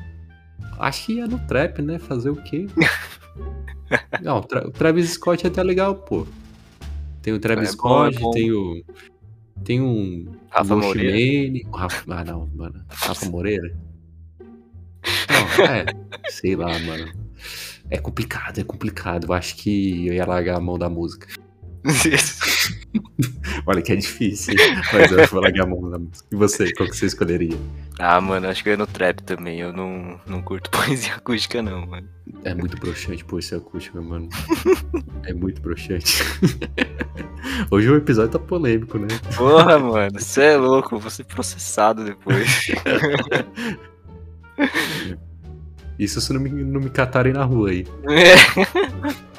[SPEAKER 2] Acho que ia no trap, né? Fazer o quê? Não, o Tra- o Travis Scott é até legal, pô. Tem o Travis
[SPEAKER 1] É bom, é
[SPEAKER 2] Scott,
[SPEAKER 1] bom.
[SPEAKER 2] tem o. Tem um.
[SPEAKER 1] Rafa
[SPEAKER 2] Ghost
[SPEAKER 1] Moreira.
[SPEAKER 2] Mane, o Rafa, ah, não, mano. Rafa Moreira? Não, é. Sei lá, mano. É complicado, é complicado. Eu acho que eu ia largar a mão da música. Olha que é difícil? Mas eu vou largar a mão da música. E você, qual que você escolheria?
[SPEAKER 1] ah, mano, acho que eu ia no trap também. Eu não, não curto poesia acústica, não, mano.
[SPEAKER 2] É muito broxante pô, esse acústico, mano. É muito broxante. Hoje o episódio tá polêmico, né?
[SPEAKER 1] Porra, mano, você é louco, vou ser processado depois.
[SPEAKER 2] Isso se não me, não me catarem na rua aí.
[SPEAKER 1] Os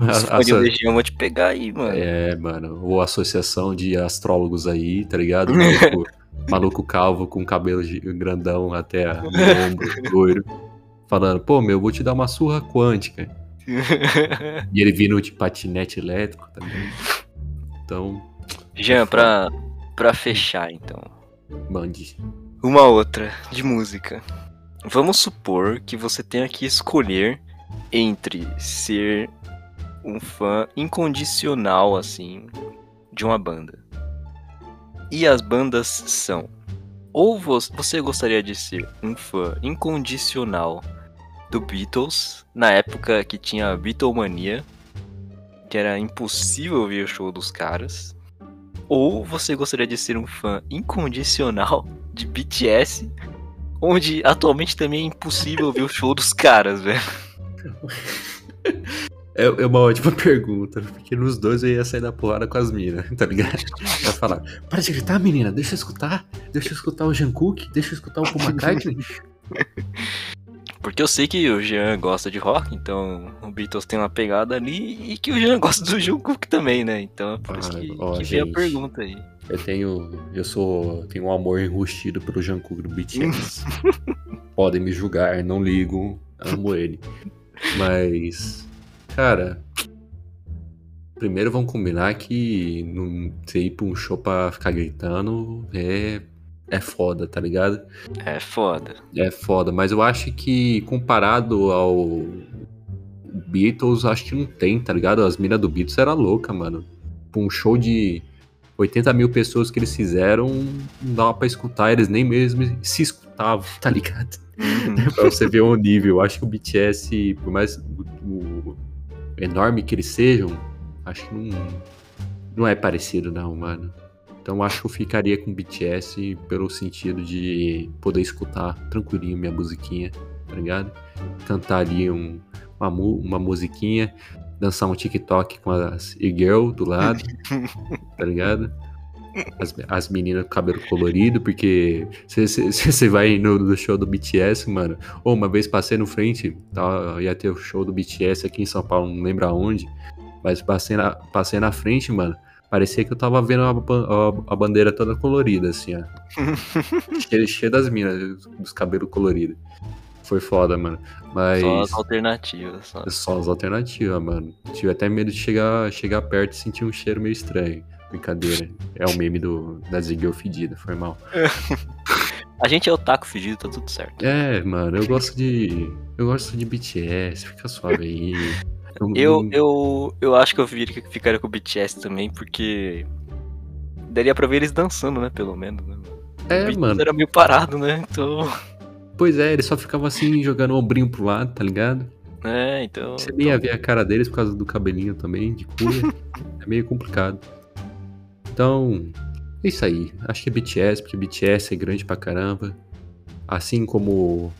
[SPEAKER 2] A-
[SPEAKER 1] fãs de Legião vão te pegar aí, mano.
[SPEAKER 2] É, mano. Ou associação de astrólogos aí, tá ligado? Maluco, maluco calvo com cabelo grandão até a- ombro, loiro. Falando, pô, meu, vou te dar uma surra quântica. E ele vindo de patinete elétrico também. Então,
[SPEAKER 1] Jean, pra, pra fechar então.
[SPEAKER 2] mande.
[SPEAKER 1] Uma outra de música. Vamos supor que você tenha que escolher entre ser um fã incondicional, assim, de uma banda. E as bandas são. Ou vo- você gostaria de ser um fã incondicional do Beatles, na época que tinha a Beatlemania, que era impossível ver o show dos caras. Ou você gostaria de ser um fã incondicional de BTS, onde atualmente também é impossível ver o show dos caras, velho.
[SPEAKER 2] É, é uma ótima pergunta, porque nos dois eu ia sair da porrada com as minas, tá ligado? Vai falar, para de gritar, menina, deixa eu escutar, deixa eu escutar o Jungkook, deixa eu escutar o Paul McCartney.
[SPEAKER 1] Porque eu sei que o Jean gosta de rock, então o Beatles tem uma pegada ali e que o Jean gosta do Jungkook também, né? Então é por isso
[SPEAKER 2] Ah,
[SPEAKER 1] que,
[SPEAKER 2] ó,
[SPEAKER 1] que vem a
[SPEAKER 2] gente.
[SPEAKER 1] pergunta aí.
[SPEAKER 2] Eu tenho, eu sou, tenho um amor enrustido pelo Jungkook do BTS. Podem me julgar, não ligo, amo ele. Mas, cara, primeiro vamos combinar que não você ir pra um show pra ficar gritando é é foda, tá ligado?
[SPEAKER 1] É foda.
[SPEAKER 2] É foda, mas eu acho que comparado ao Beatles, acho que não tem, tá ligado? As minas do Beatles era louca, mano. Pra um show de 80 mil pessoas que eles fizeram, não dava pra escutar, eles nem mesmo se escutavam, tá ligado?
[SPEAKER 1] Uhum.
[SPEAKER 2] pra você ver o nível. Eu acho que o BTS, por mais o enorme que eles sejam, acho que não, não é parecido, não, mano. Então acho que eu ficaria com BTS pelo sentido de poder escutar tranquilinho minha musiquinha, tá ligado? Cantar ali um- uma, uma musiquinha, dançar um TikTok com as e-girl do lado, tá ligado? As, as meninas com cabelo colorido, porque você vai no, no show do BTS, mano. Ou uma vez passei no frente, tá, ia ter o show do BTS aqui em São Paulo, não lembro aonde, mas passei na, passei na frente, mano. Parecia que eu tava vendo a, a- a bandeira toda colorida, assim, ó. cheio, cheio das minas, dos cabelos coloridos. Foi foda, mano. Mas.
[SPEAKER 1] Só as alternativas. Só.
[SPEAKER 2] Só as alternativas, mano. Tive até medo de chegar, chegar perto e sentir um cheiro meio estranho. Brincadeira. É o meme do, da Ziggy fedida, foi mal.
[SPEAKER 1] A gente é otaku fedido, tá tudo certo.
[SPEAKER 2] É, mano, eu gosto de. Eu gosto de BTS, fica suave aí.
[SPEAKER 1] Eu,
[SPEAKER 2] não-
[SPEAKER 1] eu, eu acho que eu ficaria ficaria com o BTS também, porque daria pra ver eles dançando, né? Pelo menos, né? O
[SPEAKER 2] É, mano.
[SPEAKER 1] era meio parado, né? Então.
[SPEAKER 2] Pois é, eles só ficavam assim, jogando o ombrinho pro lado, tá ligado?
[SPEAKER 1] É, então.
[SPEAKER 2] Você nem ia ver a cara deles por causa do cabelinho também, de cuia. é meio complicado. Então, é isso aí. Acho que é BTS, porque BTS é grande pra caramba. Assim como.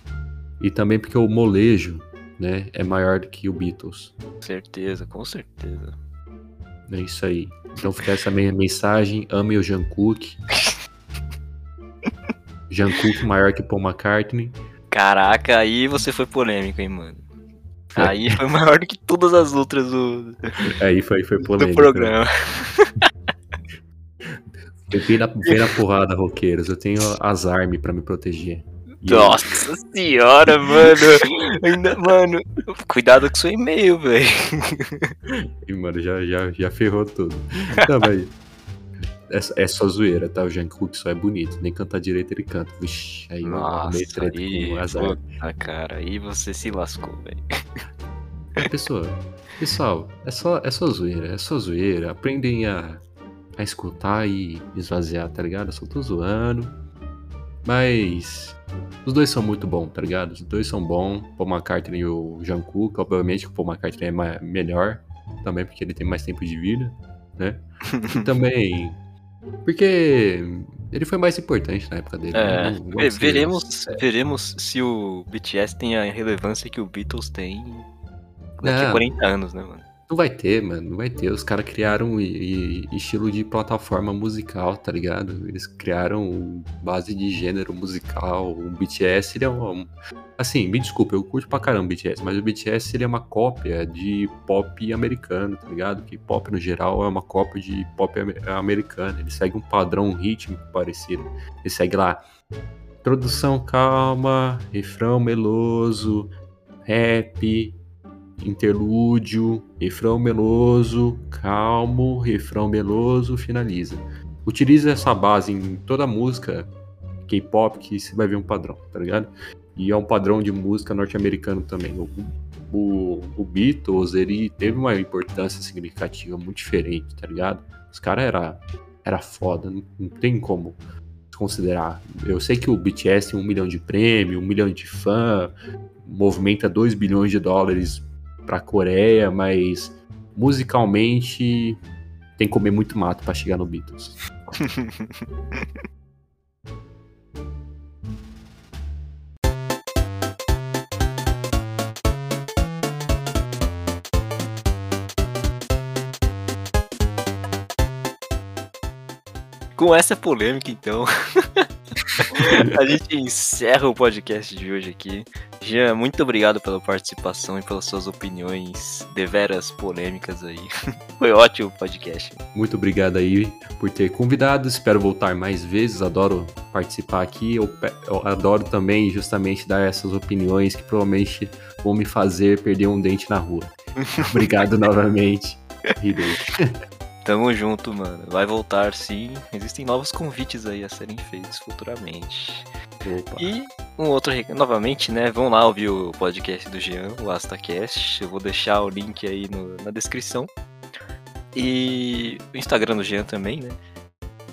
[SPEAKER 2] E também porque o molejo, né, é maior do que o Beatles.
[SPEAKER 1] Com certeza, com certeza.
[SPEAKER 2] É isso aí. Então fica essa minha mensagem. Ame o Jungkook. Jungkook maior que Paul McCartney.
[SPEAKER 1] Caraca, aí você foi polêmico, hein, mano. Aí foi maior do que todas as outras do,
[SPEAKER 2] Aí foi, foi
[SPEAKER 1] do
[SPEAKER 2] polêmico.
[SPEAKER 1] programa.
[SPEAKER 2] Eu vim na, na porrada, roqueiros. Eu tenho as armas pra me proteger.
[SPEAKER 1] Nossa senhora, mano. Ainda, mano, cuidado com seu e-mail, velho.
[SPEAKER 2] E, mano, já, já, já ferrou tudo. Não, mas. É, é só zoeira, tá? O Jungkook só é bonito. Nem cantar direito ele canta. Vixe, aí
[SPEAKER 1] Nossa,
[SPEAKER 2] treta
[SPEAKER 1] aí,
[SPEAKER 2] com as armas.
[SPEAKER 1] puta, cara, aí você se lascou, velho.
[SPEAKER 2] Pessoal, pessoal, é só, é só zoeira, é só zoeira. Aprendem a, a escutar e esvaziar, tá ligado? Eu só tô zoando. Mas os dois são muito bons, tá ligado? Os dois são bons. Paul McCartney e o Jungkook. Obviamente que o Paul McCartney é melhor. Também porque ele tem mais tempo de vida, né? E também porque ele foi mais importante na época dele.
[SPEAKER 1] É,
[SPEAKER 2] né? Não- vamos ser-
[SPEAKER 1] veremos, veremos se o BTS tem a relevância que o Beatles tem daqui a 40 anos, né, mano?
[SPEAKER 2] Não vai ter, mano, não vai ter. Os caras criaram estilo de plataforma musical, tá ligado? Eles criaram base de gênero musical. O BTS seria um. Assim, me desculpa, eu curto pra caramba o BTS, mas o BTS seria uma cópia de pop americano, tá ligado? Que pop no geral é uma cópia de pop americano. Ele segue um padrão rítmico parecido. Ele segue lá. Introdução calma, refrão meloso, rap, interlúdio, refrão meloso, calmo, refrão meloso, finaliza. Utiliza essa base em toda música K-pop que você vai ver um padrão, tá ligado? E é um padrão de música norte-americano também. O, o, o, Beatles, ele teve uma importância significativa muito diferente, tá ligado? Os caras era, era foda, não, não tem como considerar. Eu sei que o BTS tem um milhão de prêmio, um milhão de fã, movimenta 2 bilhões de dólares pra Coreia, mas musicalmente tem que comer muito mato para chegar no Beatles.
[SPEAKER 1] Com essa polêmica, então, a gente encerra o podcast de hoje aqui. Jean, muito obrigado pela participação e pelas suas opiniões deveras polêmicas aí. Foi ótimo o podcast.
[SPEAKER 2] Muito obrigado aí por ter convidado. Espero voltar mais vezes. Adoro participar aqui. Eu, eu adoro também justamente dar essas opiniões que provavelmente vão me fazer perder um dente na rua. obrigado novamente.
[SPEAKER 1] Tamo junto, mano. Vai voltar sim. Existem novos convites aí a serem feitos futuramente. Opa. E um outro novamente, né? Vão lá ouvir o podcast do Jean, o AstaCast. Eu vou deixar o link aí no, na descrição. E o Instagram do Jean também, né?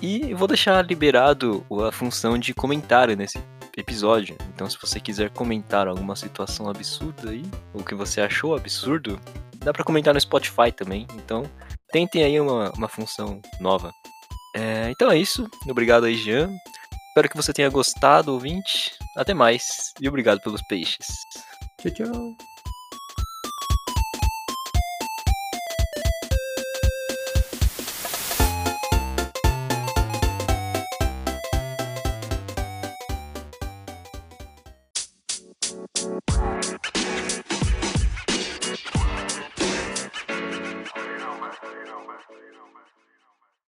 [SPEAKER 1] E vou deixar liberado a função de comentário nesse episódio. Então, se você quiser comentar alguma situação absurda aí, ou que você achou absurdo, dá para comentar no Spotify também. Então, tentem aí uma, uma função nova. É, então é isso. Obrigado aí, Jean. Espero que você tenha gostado, ouvinte. Até mais. E obrigado pelos peixes.
[SPEAKER 2] Tchau, tchau.